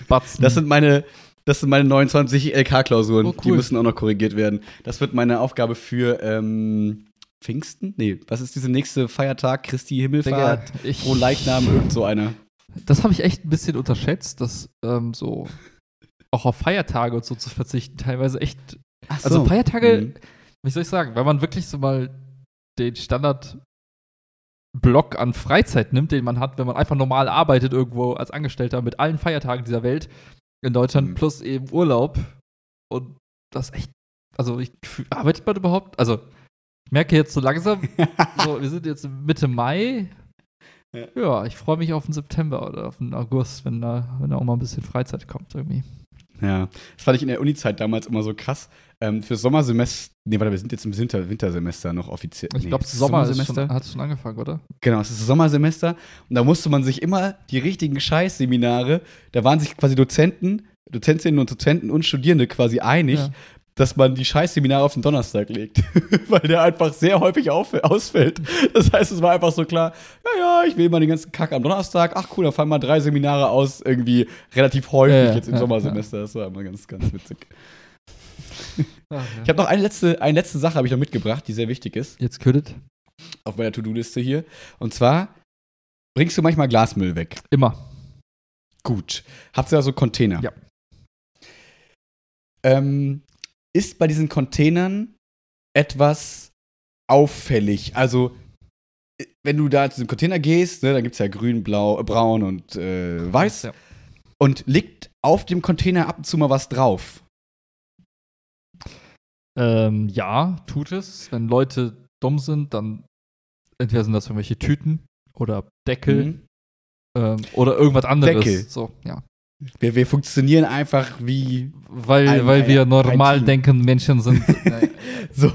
Batzen. Das sind meine, das sind meine 29 LK-Klausuren. Oh, cool. Die müssen auch noch korrigiert werden. Das wird meine Aufgabe für ähm, Pfingsten? Nee, was ist diese nächste Feiertag? Christi Himmelfahrt? Digga, ich, Frohe Leichnam, irgend so einer. Das habe ich echt ein bisschen unterschätzt, dass ähm, so auch auf Feiertage und so zu verzichten teilweise echt. Also so. Also Feiertage, mhm. wie soll ich sagen, wenn man wirklich so mal den Standard Block an Freizeit nimmt, den man hat, wenn man einfach normal arbeitet irgendwo als Angestellter mit allen Feiertagen dieser Welt in Deutschland mhm. plus eben Urlaub und das echt, also ich, arbeitet man überhaupt? Also ich merke jetzt so langsam, so, wir sind jetzt Mitte Mai. Ja, ja ich freue mich auf den September oder auf den August, wenn da, wenn da auch mal ein bisschen Freizeit kommt irgendwie. Ja, das fand ich in der Uni-Zeit damals immer so krass. Ähm, für Sommersemester, nee, warte, wir sind jetzt im Winter Wintersemester noch offiziell. Ich nee, glaube, Sommersemester hat schon angefangen, oder? Genau, es ist Sommersemester und da musste man sich immer die richtigen Scheißseminare, da waren sich quasi Dozenten, Dozentinnen und Dozenten und Studierende quasi einig, ja dass man die Scheißseminare auf den Donnerstag legt, weil der einfach sehr häufig ausfällt. Das heißt, es war einfach so klar, ja, ja, ich will mal den ganzen Kack am Donnerstag. Ach cool, da fallen mal drei Seminare aus, irgendwie relativ häufig ja, jetzt im ja, Sommersemester. Das war immer ganz, ganz witzig. Ach, ich habe noch eine letzte, eine letzte Sache habe ich noch mitgebracht, die sehr wichtig ist. Jetzt ködet. Auf meiner To-Do-Liste hier. Und zwar bringst du manchmal Glasmüll weg. Immer. Gut. Habt ihr da so Container? Ja. Ähm, ist bei diesen Containern etwas auffällig. Also, wenn du da zu diesem Container gehst, ne, da gibt es ja grün, blau, äh, braun und äh, weiß. Ja. Und liegt auf dem Container ab und zu mal was drauf. Ähm, ja, tut es. Wenn Leute dumm sind, dann entweder sind das irgendwelche Tüten oder Deckel mhm. ähm, oder irgendwas anderes. Deckel. So, ja. Wir, wir funktionieren einfach wie. Weil, ein, weil wir normal denken Menschen sind. so,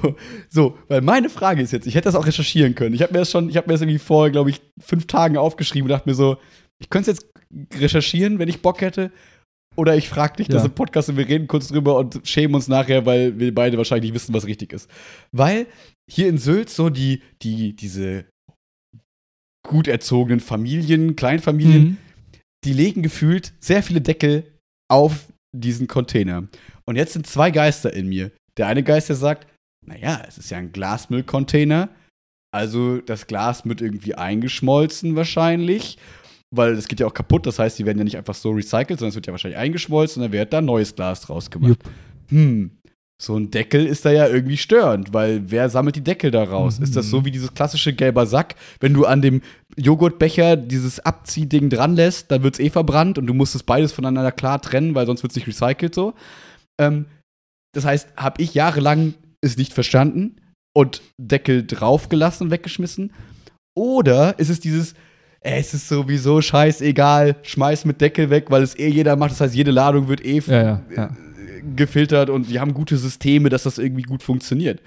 so, weil meine Frage ist jetzt, ich hätte das auch recherchieren können. Ich habe mir das schon, ich habe mir das irgendwie vor, glaube ich, fünf Tagen aufgeschrieben und dachte mir so, ich könnte es jetzt recherchieren, wenn ich Bock hätte. Oder ich frage dich ja. das im Podcast und wir reden kurz drüber und schämen uns nachher, weil wir beide wahrscheinlich nicht wissen, was richtig ist. Weil hier in Sylt so die, die, diese gut erzogenen Familien, Kleinfamilien, mhm die legen gefühlt sehr viele Deckel auf diesen Container. Und jetzt sind zwei Geister in mir. Der eine Geist, der sagt, naja, es ist ja ein Glasmüllcontainer. Also das Glas wird irgendwie eingeschmolzen wahrscheinlich, weil es geht ja auch kaputt. Das heißt, die werden ja nicht einfach so recycelt, sondern es wird ja wahrscheinlich eingeschmolzen und dann wird da neues Glas draus gemacht. Jupp. Hm. So ein Deckel ist da ja irgendwie störend, weil wer sammelt die Deckel da raus? Mhm. Ist das so wie dieses klassische gelber Sack, wenn du an dem Joghurtbecher dieses Abziehding dran lässt, dann wird es eh verbrannt und du musst es beides voneinander klar trennen, weil sonst wird es nicht recycelt so. Ähm, das heißt, habe ich jahrelang es nicht verstanden und Deckel draufgelassen und weggeschmissen? Oder ist es dieses, es ist sowieso scheißegal, schmeiß mit Deckel weg, weil es eh jeder macht. Das heißt, jede Ladung wird eh Ja, ja, ja. Gefiltert und die haben gute Systeme, dass das irgendwie gut funktioniert.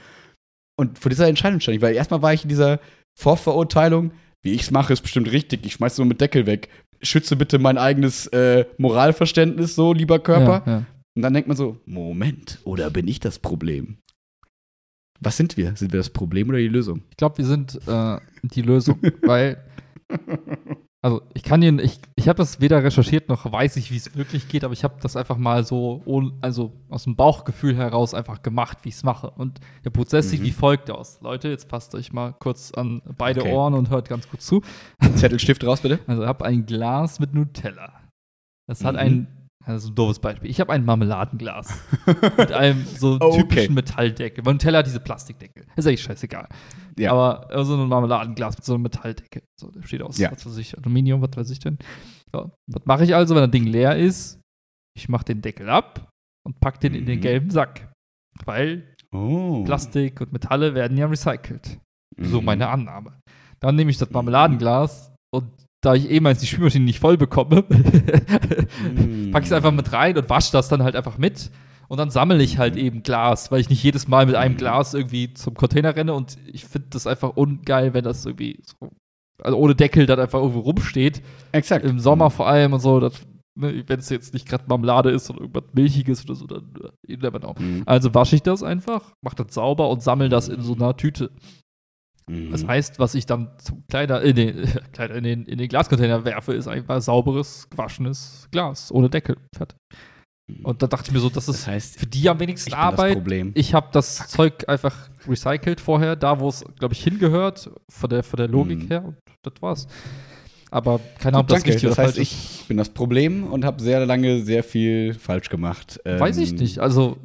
Und vor dieser Entscheidung stand ich, weil erstmal war ich in dieser Vorverurteilung, wie ich es mache, ist bestimmt richtig, ich schmeiß nur mit Deckel weg. Schütze bitte mein eigenes äh, Moralverständnis so, lieber Körper. Ja, ja. Und dann denkt man so, Moment, oder bin ich das Problem? Was sind wir? Sind wir das Problem oder die Lösung? Ich glaube, wir sind äh, die Lösung, weil also ich kann Ihnen, ich, ich habe das weder recherchiert noch weiß ich, wie es wirklich geht, aber ich habe das einfach mal so, also aus dem Bauchgefühl heraus einfach gemacht, wie ich es mache. Und der Prozess sieht Mhm. wie folgt aus. Leute, jetzt passt euch mal kurz an beide Okay. Ohren und hört ganz gut zu. Zettelstift raus, bitte. Also ich habe ein Glas mit Nutella. Das hat Mhm. Das ist ein doofes Beispiel. Ich habe ein Marmeladenglas mit einem so Oh, okay. typischen Metalldeckel. Weil Nutella hat diese Plastikdeckel. Ist eigentlich scheißegal. Ja. Aber so ein Marmeladenglas mit so einem Metalldeckel. So, der steht aus, Ja. was weiß ich, Aluminium, was weiß ich denn. Ja. Was mache ich also, wenn das Ding leer ist? Ich mache den Deckel ab und pack den in den Mhm. gelben Sack. Weil Oh. Plastik und Metalle werden ja recycelt. So Mhm. meine Annahme. Dann nehme ich das Marmeladenglas und da ich eh meins die Spülmaschine nicht voll bekomme, Mhm. packe ich es einfach mit rein und wasche das dann halt einfach mit. Und dann sammle ich halt eben Glas, weil ich nicht jedes Mal mit einem Mhm. Glas irgendwie zum Container renne und ich finde das einfach ungeil, wenn das irgendwie so, also ohne Deckel dann einfach irgendwo rumsteht. Exakt. Im Sommer vor allem und so, das, ne, wenn es jetzt nicht gerade Marmelade ist oder irgendwas Milchiges oder so, dann äh, never know. Mhm. Also wasche ich das einfach, mache das sauber und sammle das in so einer Tüte. Mhm. Das heißt, was ich dann zum Kleider in den, Kleider in den, in den Glascontainer werfe, ist einfach sauberes, gewaschenes Glas ohne Deckel. Fertig. Und da dachte ich mir so, das ist das heißt, für die am wenigsten ich Arbeit. Ich habe das Zeug einfach recycelt vorher, da wo es, glaube ich, hingehört, von der, von der Logik Mhm. her. Und das war's. Aber keine Ahnung, ob Gut, das richtig Das heißt, ich bin das Problem und habe sehr lange sehr viel falsch gemacht. Weiß ich Ähm, nicht. Also,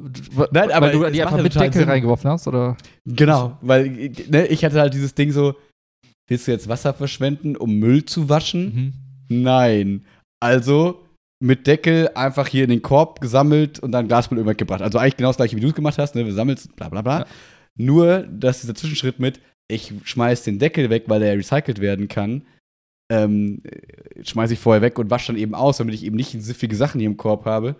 Nein, aber weil du die einfach mit Deckel reingeworfen hast, oder? Genau, weil ne, ich hatte halt dieses Ding so, willst du jetzt Wasser verschwenden, um Müll zu waschen? Mhm. Nein. Also mit Deckel einfach hier in den Korb gesammelt und dann Glasmüll irgendwann gebracht. Also eigentlich genau das gleiche, wie du es gemacht hast, ne? Wir sammeln bla bla bla. Ja. Nur, dass dieser Zwischenschritt mit, ich schmeiß den Deckel weg, weil der recycelt werden kann, ähm, schmeiße ich vorher weg und wasche dann eben aus, damit ich eben nicht siffige Sachen hier im Korb habe,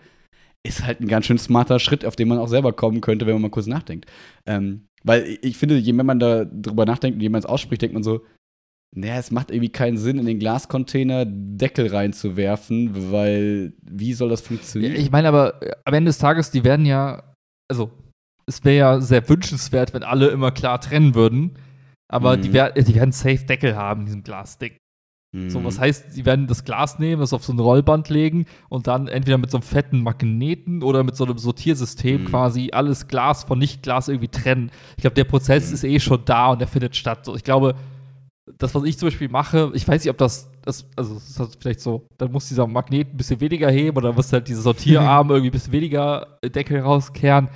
ist halt ein ganz schön smarter Schritt, auf den man auch selber kommen könnte, wenn man mal kurz nachdenkt. Ähm, weil ich- finde, je mehr man da drüber nachdenkt und je mehr man es ausspricht, denkt man so, naja, es macht irgendwie keinen Sinn, in den Glascontainer Deckel reinzuwerfen, weil wie soll das funktionieren? ich meine aber, äh, am Ende des Tages, die werden ja, also, es wäre ja sehr wünschenswert, wenn alle immer klar trennen würden. Aber Mhm. die, die werden safe Deckel haben, in diesem So, was heißt, sie werden das Glas nehmen, das auf so ein Rollband legen und dann entweder mit so einem fetten Magneten oder mit so einem Sortiersystem Mhm. quasi alles Glas von Nicht-Glas irgendwie trennen. Ich glaube, der Prozess Mhm. ist eh schon da und der findet statt. So, ich glaube, das, was ich zum Beispiel mache, ich weiß nicht, ob das, das also das ist vielleicht so, dann muss dieser Magnet ein bisschen weniger heben oder muss halt diese Sortierarme irgendwie ein bisschen weniger Deckel rauskehren.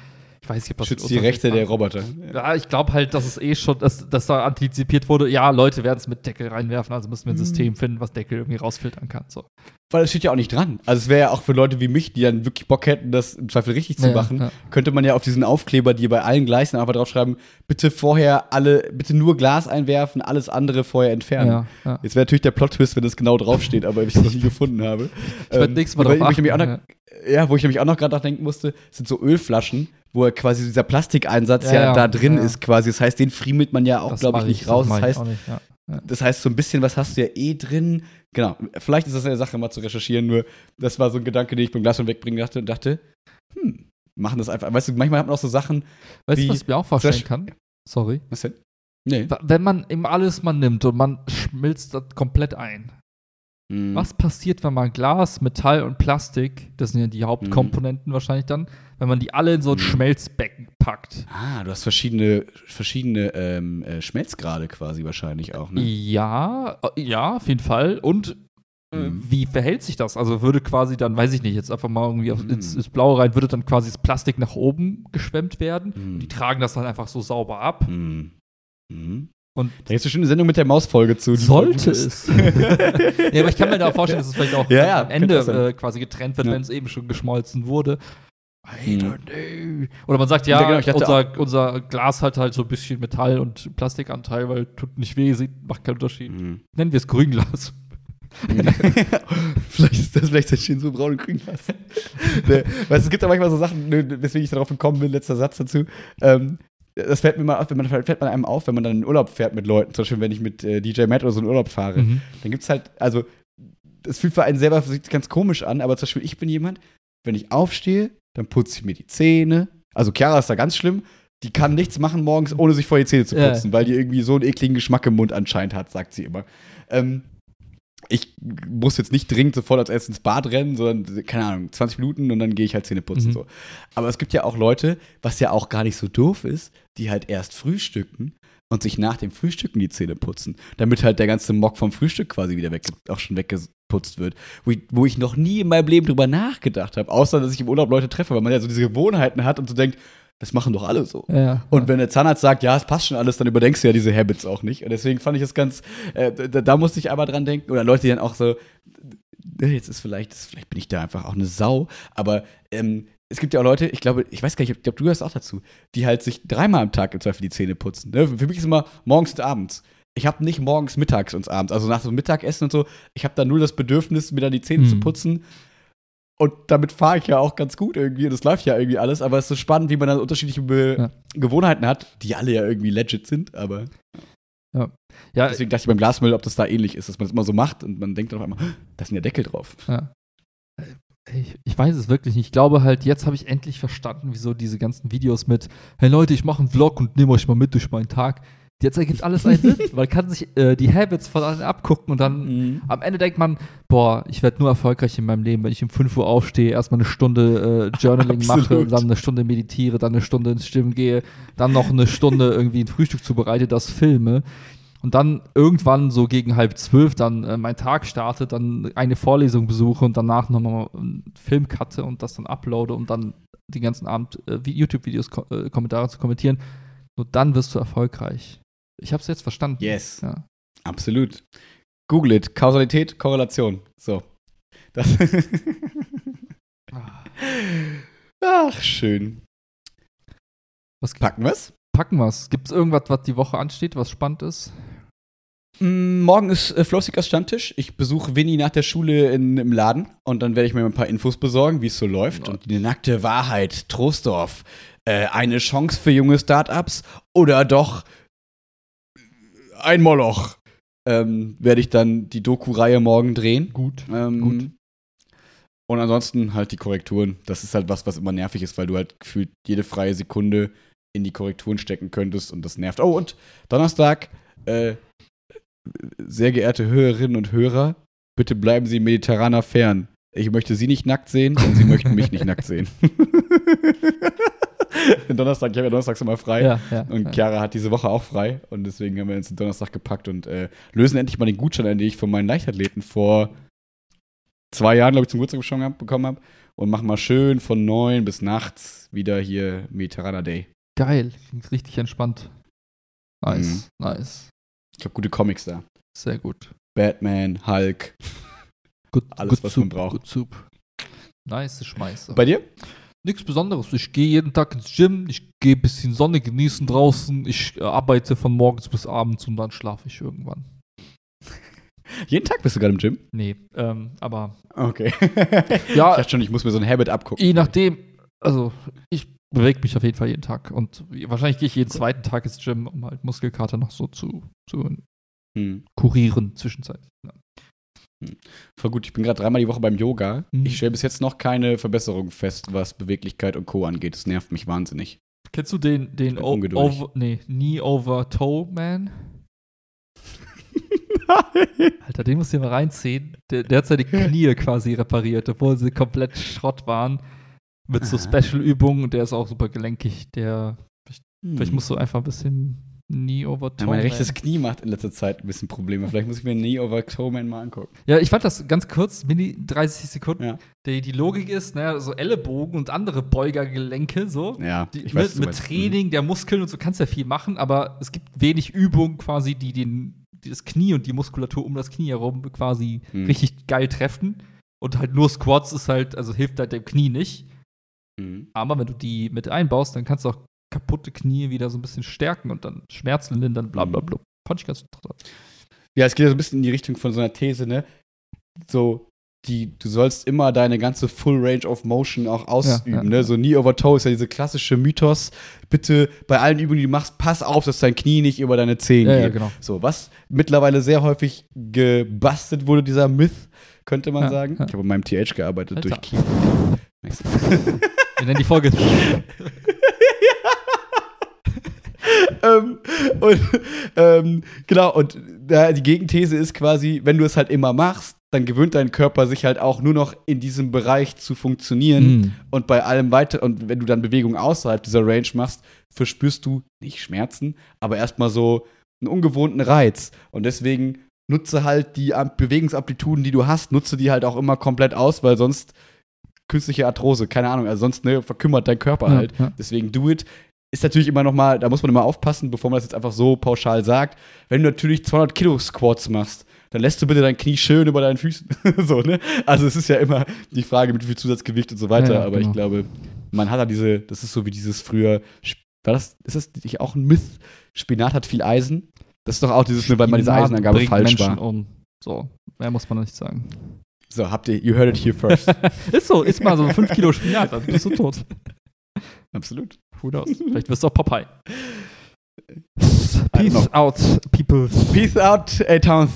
Ich weiß nicht, das Schützt die Rechte der. Roboter. Ja, ich glaube halt, dass es eh schon, dass, dass da antizipiert wurde, ja, Leute werden es mit Deckel reinwerfen, also müssen wir ein Mhm. System finden, was Deckel irgendwie rausfiltern kann. So. Weil es steht ja auch nicht dran. Also es wäre ja auch für Leute wie mich, die dann wirklich Bock hätten, das im Zweifel richtig zu Ja, machen, ja. könnte man ja auf diesen Aufkleber, die bei allen Gleisen einfach draufschreiben, bitte vorher alle, bitte nur Glas einwerfen, alles andere vorher entfernen. Ja, ja. Jetzt wäre natürlich der Plot-Twist, wenn das genau draufsteht, aber ich es noch nie gefunden habe. Ich werde nächstes Mal drauf wo ich auch noch, achten, ja, wo ich nämlich auch noch gerade nachdenken musste, sind so Ölflaschen, wo quasi dieser Plastikeinsatz Ja, ja, ja, da drin ja. ist quasi. Das heißt, den friemelt man ja auch, Das glaube ich, nicht raus. Das ich heißt, nicht, das heißt, so ein bisschen was hast du ja eh drin. Genau. Vielleicht ist das eine Sache, mal zu recherchieren. Nur, das war so ein Gedanke, den ich beim Glas und wegbringen dachte und dachte, hm, machen das einfach. Weißt du, manchmal hat man auch so Sachen. Weißt du, was ich mir auch vorstellen kann? Sorry. Was denn? Nee. Wenn man eben alles mal nimmt und man schmilzt das komplett ein, Mhm. Was passiert, wenn man Glas, Metall und Plastik, das sind ja die Hauptkomponenten wahrscheinlich dann, wenn man die alle in so ein Mhm. Schmelzbecken packt? Ah, du hast verschiedene, verschiedene ähm, äh, Schmelzgrade quasi wahrscheinlich auch, ne? Ja, äh, ja, auf jeden Fall. Und äh, Mhm. wie verhält sich das? Also würde quasi dann, weiß ich nicht, jetzt einfach mal irgendwie auf, Mhm. ins, ins Blaue rein, würde dann quasi das Plastik nach oben geschwemmt werden. Mhm. Die tragen das dann einfach so sauber ab. Mhm. Und Da gibt es bestimmt eine Sendung mit der Mausfolge zu. sollte es. ja, aber ich kann mir da vorstellen, dass es vielleicht auch Ja, ja, am Ende auch äh, quasi getrennt wird, Ja. wenn es eben schon geschmolzen wurde. I Mhm. don't know. Oder man sagt, ja, Ja, genau, unser, unser Glas hat halt so ein bisschen Metall- und Plastikanteil, weil tut nicht weh, sieht, macht keinen Unterschied. Mhm. Nennen wir es Grünglas. vielleicht ist das vielleicht schön so braun und grün lassen. ne, weißt, es gibt ja manchmal so Sachen, ne, weswegen ich darauf gekommen bin, letzter Satz dazu. Ähm, das fällt mir mal auf, wenn man fällt man einem auf, wenn man dann in Urlaub fährt mit Leuten, zum Beispiel wenn ich mit äh, DJ Matt oder so in Urlaub fahre, Mhm. dann gibt es halt, also das fühlt für einen selber sich ganz komisch an, aber zum Beispiel ich bin jemand, wenn ich aufstehe, dann putze ich mir die Zähne. Also Chiara ist da ganz schlimm. Die kann nichts machen morgens, ohne sich vor die Zähne zu Ja. putzen, weil die irgendwie so einen ekligen Geschmack im Mund anscheinend hat, sagt sie immer. Ähm, ich muss jetzt nicht dringend sofort als erstes ins Bad rennen, sondern, keine Ahnung, 20 Minuten und dann gehe ich halt Zähne putzen. Mhm. So. Aber es gibt ja auch Leute, was ja auch gar nicht so doof ist, die halt erst frühstücken und sich nach dem Frühstücken die Zähne putzen, damit halt der ganze Mock vom Frühstück quasi wieder weg, auch schon weggeputzt wird. Wo ich, wo ich noch nie in meinem Leben drüber nachgedacht habe, außer dass ich im Urlaub Leute treffe, weil man ja so diese Gewohnheiten hat und so denkt, das machen doch alle so. Ja. Und wenn der Zahnarzt sagt, ja, es passt schon alles, dann überdenkst du ja diese Habits auch nicht. Und deswegen fand ich es ganz, äh, da, da musste ich aber dran denken. Oder Leute, die dann auch so, äh, jetzt ist vielleicht, das, vielleicht bin ich da einfach auch eine Sau, aber ähm, es gibt ja auch Leute, ich glaube, ich weiß gar nicht, ich glaube, du gehörst auch dazu, die halt sich dreimal am Tag im Zweifel die Zähne putzen. Ne? Für mich ist immer morgens und abends. Ich habe nicht morgens, mittags und abends, also nach so Mittagessen und so, ich habe da nur das Bedürfnis, mir dann die Zähne Mhm. zu putzen. Und damit fahre ich ja auch ganz gut irgendwie. Und das läuft ja irgendwie alles. Aber es ist so spannend, wie man dann unterschiedliche Be Ja. Gewohnheiten hat, die alle ja irgendwie legit sind. Aber ja, deswegen dachte ich beim Glasmüll, ob das da ähnlich ist, dass man das immer so macht und man denkt dann auf einmal, "Hm, da ist ein ja Deckel drauf. ja. Ich, ich weiß es wirklich nicht. Ich glaube halt, jetzt habe ich endlich verstanden, wieso diese ganzen Videos mit, hey Leute, ich mache einen Vlog und nehme euch mal mit durch meinen Tag. Jetzt ergibt alles einen Sinn. Man kann sich äh, die Habits von anderen abgucken und dann Am Ende denkt man, boah, ich werde nur erfolgreich in meinem Leben, wenn ich um 5 Uhr aufstehe, erstmal eine Stunde äh, Journaling mache, Absolut. dann eine Stunde meditiere, dann eine Stunde ins Stimmen gehe, dann noch eine Stunde irgendwie ein Frühstück zubereite, das filme und dann irgendwann so gegen halb zwölf dann äh, mein Tag startet, dann eine Vorlesung besuche und danach nochmal einen Film cutte und das dann uploade, um dann den ganzen Abend äh, YouTube-Videos, äh, Kommentare zu kommentieren. Nur dann wirst du erfolgreich. Ich habe es jetzt verstanden. Yes. Ja. Absolut. Google it. Kausalität, Korrelation. So. Das Ach, schön. Was Packen wir's? packen wir's. Gibt es irgendwas, was die Woche ansteht, was spannend ist? Mm, Morgen ist äh, Flossikers Stammtisch. Ich besuche Winnie nach der Schule in, im Laden und dann werde ich mir ein paar Infos besorgen, wie es so läuft. Und die nackte Wahrheit, Troisdorf. Äh, eine Chance für junge Startups oder doch ein Moloch. Ähm, werde ich dann die Doku-Reihe morgen drehen. Gut. Ähm, Gut. Und ansonsten halt die Korrekturen. Das ist halt was, was immer nervig ist, weil du halt gefühlt jede freie Sekunde in die Korrekturen stecken könntest und das nervt. Oh, und Donnerstag, äh, sehr geehrte Hörerinnen und Hörer, bitte bleiben Sie mediterraner fern. Ich möchte Sie nicht nackt sehen und Sie möchten mich nicht nackt sehen. Den Donnerstag, ich habe ja donnerstags immer frei. Ja, ja. Und. Chiara hat diese Woche auch frei und deswegen haben wir uns den Donnerstag gepackt und äh, lösen endlich mal den Gutschein, ein, den ich von meinen Leichtathleten vor zwei Jahren, glaube ich, zum Geburtstag hab, bekommen habe. Und machen mal schön von neun bis nachts wieder hier Mediterraner Day. Geil. Klingt richtig entspannt. Nice, Mhm. nice. Ich habe gute Comics da. Sehr gut. Batman, Hulk. Gut, Alles, gut was Soup, man braucht. Gut Soup. Nice Schmeiße. Bei dir? Nichts Besonderes. Ich gehe jeden Tag ins Gym, ich gehe ein bisschen Sonne genießen draußen, ich äh, arbeite von morgens bis abends und dann schlafe ich irgendwann. Jeden Tag bist du gerade im Gym? Nee, ähm, aber Okay. Ja. Ich dachte schon, ich muss mir so ein Habit abgucken. je nachdem, also ich bewege mich auf jeden Fall jeden Tag und wahrscheinlich gehe ich jeden zweiten Tag ins Gym, um halt Muskelkater noch so zu, zu Hm. kurieren zwischenzeitlich. Ja. Voll gut, ich bin gerade dreimal die Woche beim Yoga. Mhm. Ich stelle bis jetzt noch keine Verbesserung fest, was Beweglichkeit und Co. angeht. Das nervt mich wahnsinnig. Kennst du den, den o over, nee, Knee over Toe Man? Alter, den musst du dir mal reinziehen. Der, der hat seine Knie quasi repariert, obwohl sie komplett Schrott waren. Mit so Aha. Special-Übungen und der ist auch super gelenkig. Der, Hm. vielleicht musst du einfach ein bisschen Knee over Ja, Toe. mein Man. rechtes Knie macht in letzter Zeit ein bisschen Probleme. Vielleicht muss ich mir Knee over Toe Man mal angucken. Ja, ich fand das ganz kurz, mini 30 Sekunden. Ja. Die, die Logik ist, naja, so Ellenbogen und andere Beugergelenke, so. Ja, Die, ich mit, weiß, mit meinst. Training der Muskeln und so kannst du ja viel machen, aber es gibt wenig Übungen quasi, die den, die das Knie und die Muskulatur um das Knie herum quasi Mhm. richtig geil treffen. Und halt nur Squats ist halt, also hilft halt dem Knie nicht. Mhm. Aber wenn du die mit einbaust, dann kannst du auch kaputte Knie wieder so ein bisschen stärken und dann Schmerzen lindern, bla bla Mhm. bla. Fand ich ganz interessant. Ja, es geht ja so ein bisschen in die Richtung von so einer These, ne? So, die, du sollst immer deine ganze Full Range of Motion auch ausüben, Ja, ja. ne? So Knee over Toe ist ja diese klassische Mythos. Bitte bei allen Übungen, die du machst, pass auf, dass dein Knie nicht über deine Zehen Ja, ja, geht. genau. So, was mittlerweile sehr häufig gebastelt wurde, dieser Myth, könnte man Ja, sagen. ja. Ich habe in meinem TH gearbeitet Alter. durch Kiefer. Wir nennen die Folge. ähm, und ähm, genau, und da, die Gegenthese ist quasi, wenn du es halt immer machst, dann gewöhnt dein Körper sich halt auch nur noch in diesem Bereich zu funktionieren. Mhm. Und bei allem weiter, und wenn du dann Bewegungen außerhalb dieser Range machst, verspürst du nicht Schmerzen, aber erstmal so einen ungewohnten Reiz. Und deswegen nutze halt die Am- Bewegungsamplituden, die du hast, nutze die halt auch immer komplett aus, weil sonst künstliche Arthrose, keine Ahnung, also sonst ne, verkümmert dein Körper Ja, halt. ja. Deswegen do it. Ist natürlich immer noch mal, da muss man immer aufpassen, bevor man das jetzt einfach so pauschal sagt. Wenn du natürlich 200 Kilo Squats machst, dann lässt du bitte dein Knie schön über deinen Füßen. so, ne? Also es ist ja immer die Frage mit wie viel Zusatzgewicht und so weiter. Ja, ja, aber ich genau. glaube, man hat da diese, das ist so wie dieses früher, war das, ist das nicht auch ein Myth? Spinat hat viel Eisen. Das ist doch auch dieses, ne, weil man diese Spinat Eisenangabe falsch Menschen war. Um. So, mehr muss man nicht sagen. So, habt ihr, you heard it here first. Ist so, ist mal so 5 Kilo Spinat, dann bist du tot. Absolut. Who knows? Vielleicht wirst du auch Popeye. Peace out, people. Peace out, A-Towns.